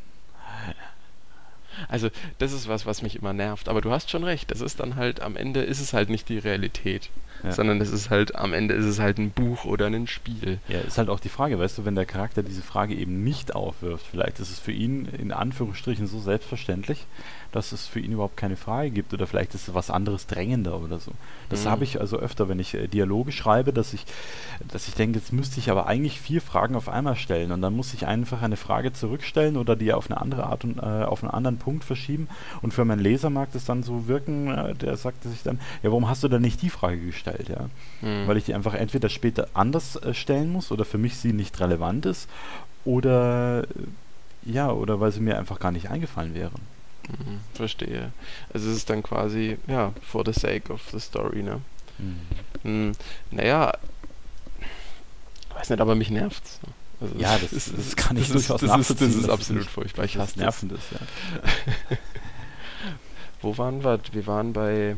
Also, das ist was, was mich immer nervt. Aber du hast schon recht. Das ist dann halt, am Ende ist es halt nicht die Realität. Ja. Sondern es ist halt, am Ende ist es halt ein Buch oder ein Spiel. Ja, ist halt auch die Frage, weißt du, wenn der Charakter diese Frage eben nicht aufwirft, vielleicht ist es für ihn in Anführungsstrichen so selbstverständlich, dass es für ihn überhaupt keine Frage gibt oder vielleicht ist es was anderes drängender oder so. Das mhm. habe ich also öfter, wenn ich äh, Dialoge schreibe, dass ich, dass ich denke, jetzt müsste ich aber eigentlich vier Fragen auf einmal stellen und dann muss ich einfach eine Frage zurückstellen oder die auf eine andere Art und äh, auf einen anderen Punkt verschieben und für meinen Leser mag das dann so wirken, äh, der sagt sich dann, ja, warum hast du dann nicht die Frage gestellt, ja? Mhm. Weil ich die einfach entweder später anders äh, stellen muss oder für mich sie nicht relevant ist oder äh, ja, oder weil sie mir einfach gar nicht eingefallen wäre. Mhm, verstehe. Also es ist dann quasi, ja, for the sake of the story, ne? Mhm. Hm, naja, weiß nicht, aber mich nervt's. Also ja, das, ist, das kann ich durchaus das ist, das ist absolut furchtbar. Ich hasse das. Nervendes, ja. [LAUGHS] Wo waren wir? Wir waren bei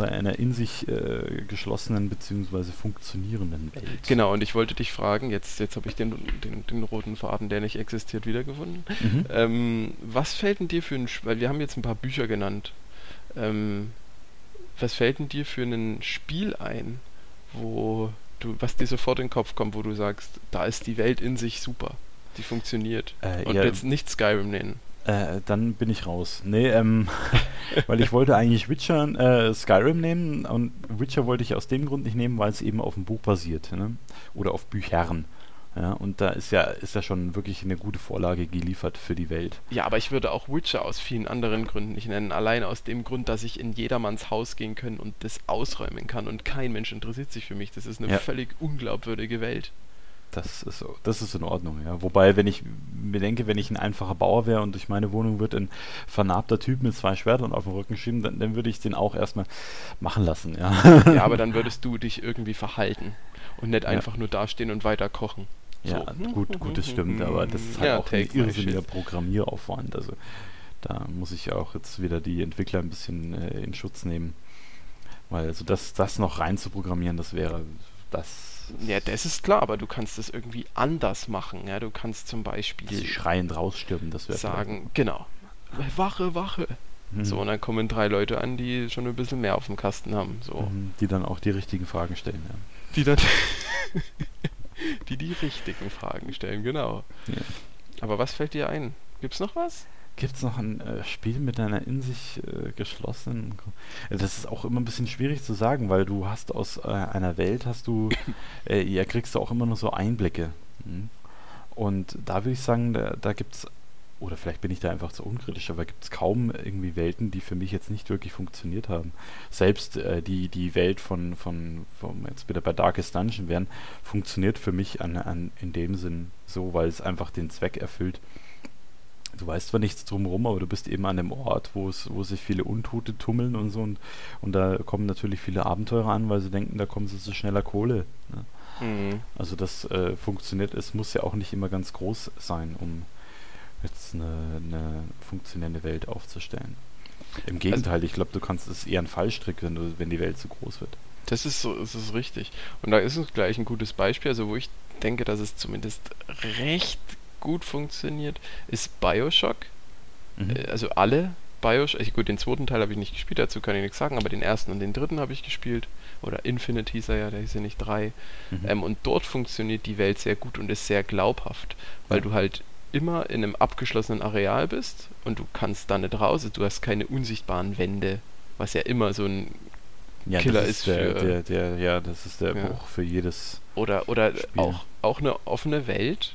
bei einer in sich äh, geschlossenen bzw. funktionierenden Welt. Genau, und ich wollte dich fragen, jetzt, jetzt habe ich den, den, den, roten Faden, der nicht existiert, wiedergefunden. Mhm. Ähm, was fällt denn dir für ein, weil wir haben jetzt ein paar Bücher genannt, ähm, was fällt denn dir für ein Spiel ein, wo du, was dir sofort in den Kopf kommt, wo du sagst, da ist die Welt in sich super, die funktioniert. Äh, und ja, jetzt nicht Skyrim nennen. Äh, dann bin ich raus. Nee, ähm, [LAUGHS] weil ich wollte eigentlich Witcher, äh, Skyrim nehmen und Witcher wollte ich aus dem Grund nicht nehmen, weil es eben auf dem Buch basiert, ne? Oder auf Büchern. Ja, und da ist ja, ist ja schon wirklich eine gute Vorlage geliefert für die Welt. Ja, aber ich würde auch Witcher aus vielen anderen Gründen nicht nennen. Allein aus dem Grund, dass ich in jedermanns Haus gehen kann und das ausräumen kann und kein Mensch interessiert sich für mich. Das ist eine ja. völlig unglaubwürdige Welt. Das ist, das ist in Ordnung, ja. Wobei, wenn ich mir denke, wenn ich ein einfacher Bauer wäre und durch meine Wohnung wird ein vernarbter Typ mit zwei Schwertern auf dem Rücken schieben, dann, dann würde ich den auch erstmal machen lassen, ja. Ja, aber dann würdest du dich irgendwie verhalten und nicht einfach ja. nur dastehen und weiter kochen. Ja, so. gut, gut, das stimmt, aber das ist halt ja, auch ein irrsinniger Programmieraufwand. Also da muss ich auch jetzt wieder die Entwickler ein bisschen äh, in Schutz nehmen. Weil also das, das noch rein zu programmieren, das wäre das ja, das ist klar, aber du kannst es irgendwie anders machen. Ja, du kannst zum Beispiel. Sie schreiend rausstürmen, das wäre. Sagen, genau. Wache, Wache. Mhm. So, und dann kommen drei Leute an, die schon ein bisschen mehr auf dem Kasten haben. So. Mhm, die dann auch die richtigen Fragen stellen, ja. Die dann. [LAUGHS] [LAUGHS] die die richtigen Fragen stellen, genau. Ja. Aber was fällt dir ein? Gibt's noch was? Gibt es noch ein äh, Spiel mit einer in sich äh, geschlossenen... Das ist auch immer ein bisschen schwierig zu sagen, weil du hast aus äh, einer Welt, hast du, äh, ja, kriegst du auch immer nur so Einblicke. Mhm. Und da würde ich sagen, da, da gibt es, oder vielleicht bin ich da einfach zu unkritisch, aber gibt es kaum irgendwie Welten, die für mich jetzt nicht wirklich funktioniert haben. Selbst äh, die, die Welt von, von, von, jetzt wieder bei Darkest Dungeon wären, funktioniert für mich an, an, in dem Sinn so, weil es einfach den Zweck erfüllt du weißt zwar nichts drumherum, aber du bist eben an dem Ort, wo es, wo sich viele Untote tummeln und so und, und da kommen natürlich viele Abenteurer an, weil sie denken, da kommen sie zu schneller Kohle. Ne? Mhm. Also das äh, funktioniert, es muss ja auch nicht immer ganz groß sein, um jetzt eine, eine funktionierende Welt aufzustellen. Im also Gegenteil, also, ich glaube, du kannst es eher ein Fallstrick, wenn, du, wenn die Welt zu groß wird. Das ist so, das ist richtig. Und da ist es gleich ein gutes Beispiel, also wo ich denke, dass es zumindest recht gut funktioniert, ist Bioshock. Mhm. Äh, also alle Bioshock. Gut, den zweiten Teil habe ich nicht gespielt, dazu kann ich nichts sagen, aber den ersten und den dritten habe ich gespielt. Oder Infinite hieß er ja, der hieß ja nicht drei. Mhm. Ähm, und dort funktioniert die Welt sehr gut und ist sehr glaubhaft, weil ja. du halt immer in einem abgeschlossenen Areal bist und du kannst da nicht raus, du hast keine unsichtbaren Wände, was ja immer so ein ja, Killer ist, ist der, für. Der, der, ja, das ist der ja. Bruch für jedes. Oder, oder auch, auch eine offene Welt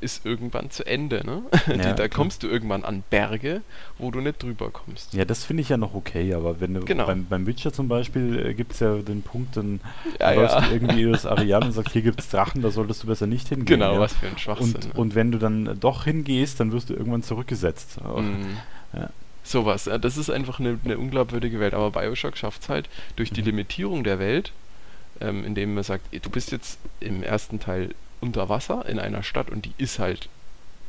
ist irgendwann zu Ende, ne? Ja, [LAUGHS] da kommst du irgendwann an Berge, wo du nicht drüber kommst. Ja, das finde ich ja noch okay, aber wenn du genau. beim, beim Witcher zum Beispiel äh, gibt es ja den Punkt, dann ja, läufst ja. du irgendwie über das Areal und sagst, hier gibt es Drachen, da solltest du besser nicht hingehen. Genau, was für ein Schwachsinn. Und, ne? und wenn du dann doch hingehst, dann wirst du irgendwann zurückgesetzt. Mhm. Ja. Sowas, das ist einfach eine, eine unglaubwürdige Welt. Aber Bioshock schafft es halt durch die mhm. Limitierung der Welt, ähm, indem man sagt, du bist jetzt im ersten Teil unter Wasser in einer Stadt und die ist halt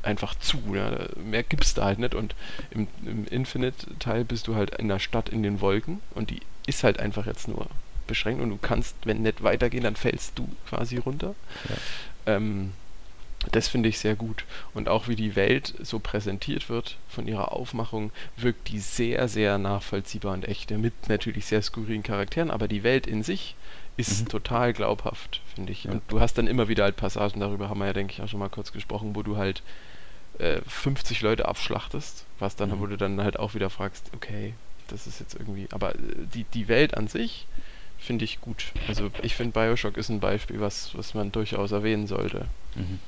einfach zu. Ja. Mehr gibt's da halt nicht. Und im, im Infinite-Teil bist du halt in der Stadt in den Wolken und die ist halt einfach jetzt nur beschränkt und du kannst, wenn nicht weitergehen, dann fällst du quasi runter. Ja. Ähm, das finde ich sehr gut. Und auch wie die Welt so präsentiert wird von ihrer Aufmachung, wirkt die sehr, sehr nachvollziehbar und echt. Mit natürlich sehr skurrilen Charakteren, aber die Welt in sich ist mhm. total glaubhaft, finde ich. Ja. Und du hast dann immer wieder halt Passagen, darüber haben wir ja, denke ich, auch schon mal kurz gesprochen, wo du halt äh, 50 Leute abschlachtest, was dann, mhm. wo du dann halt auch wieder fragst, okay, das ist jetzt irgendwie, aber äh, die, die Welt an sich finde ich gut. Also ich finde Bioshock ist ein Beispiel, was, was man durchaus erwähnen sollte. Mhm.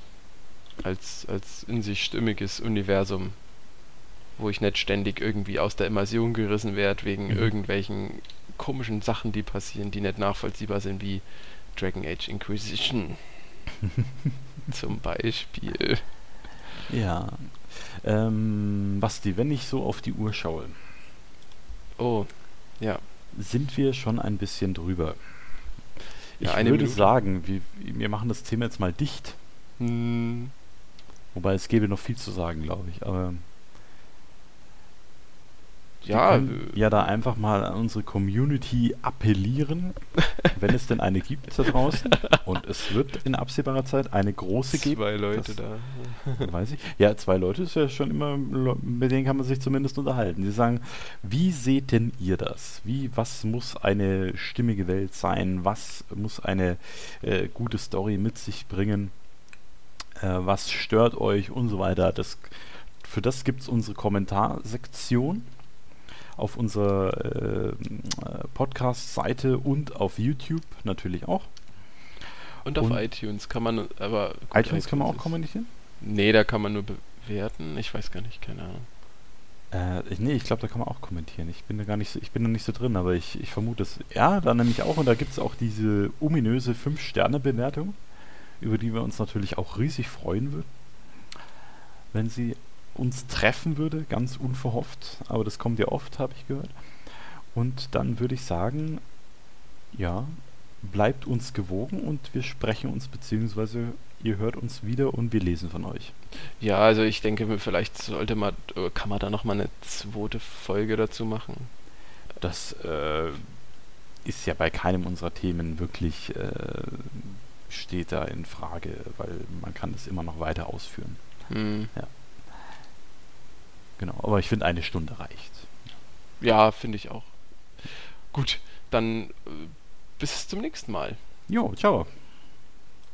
Als, als in sich stimmiges Universum, wo ich nicht ständig irgendwie aus der Immersion gerissen werde wegen mhm. irgendwelchen komischen Sachen, die passieren, die nicht nachvollziehbar sind, wie Dragon Age Inquisition. [LAUGHS] Zum Beispiel. Ja. Ähm, Basti, wenn ich so auf die Uhr schaue. Oh, ja. Sind wir schon ein bisschen drüber? Ich ja, würde Minute. sagen, wir, wir machen das Thema jetzt mal dicht. Hm. Wobei es gäbe noch viel zu sagen, glaube ich. Aber ja, ja da einfach mal an unsere Community appellieren, [LAUGHS] wenn es denn eine gibt da draußen. Und es wird in absehbarer Zeit eine große geben. Zwei Leute da. weiß ich. Ja, zwei Leute ist ja schon immer, mit denen kann man sich zumindest unterhalten. Die sagen, wie seht denn ihr das? Wie, was muss eine stimmige Welt sein? Was muss eine äh, gute Story mit sich bringen? Äh, was stört euch und so weiter? Das, für das gibt es unsere Kommentarsektion auf unserer äh, Podcast-Seite und auf YouTube natürlich auch. Und auf und iTunes kann man aber. Gut, iTunes, iTunes kann man auch kommentieren? Nee, da kann man nur bewerten. Ich weiß gar nicht, keine Ahnung. Äh, nee, ich glaube, da kann man auch kommentieren. Ich bin da gar nicht so, ich bin da nicht so drin, aber ich, ich vermute es. Ja, da nämlich auch. Und da gibt es auch diese ominöse 5-Sterne-Bewertung, über die wir uns natürlich auch riesig freuen würden, wenn sie uns treffen würde, ganz unverhofft. Aber das kommt ja oft, habe ich gehört. Und dann würde ich sagen, ja, bleibt uns gewogen und wir sprechen uns, beziehungsweise ihr hört uns wieder und wir lesen von euch. Ja, also ich denke, vielleicht sollte man, kann man da nochmal eine zweite Folge dazu machen. Das äh, ist ja bei keinem unserer Themen wirklich äh, steht da in Frage, weil man kann das immer noch weiter ausführen. Hm. Ja. Genau, aber ich finde, eine Stunde reicht. Ja, finde ich auch. Gut, dann äh, bis zum nächsten Mal. Jo, ciao.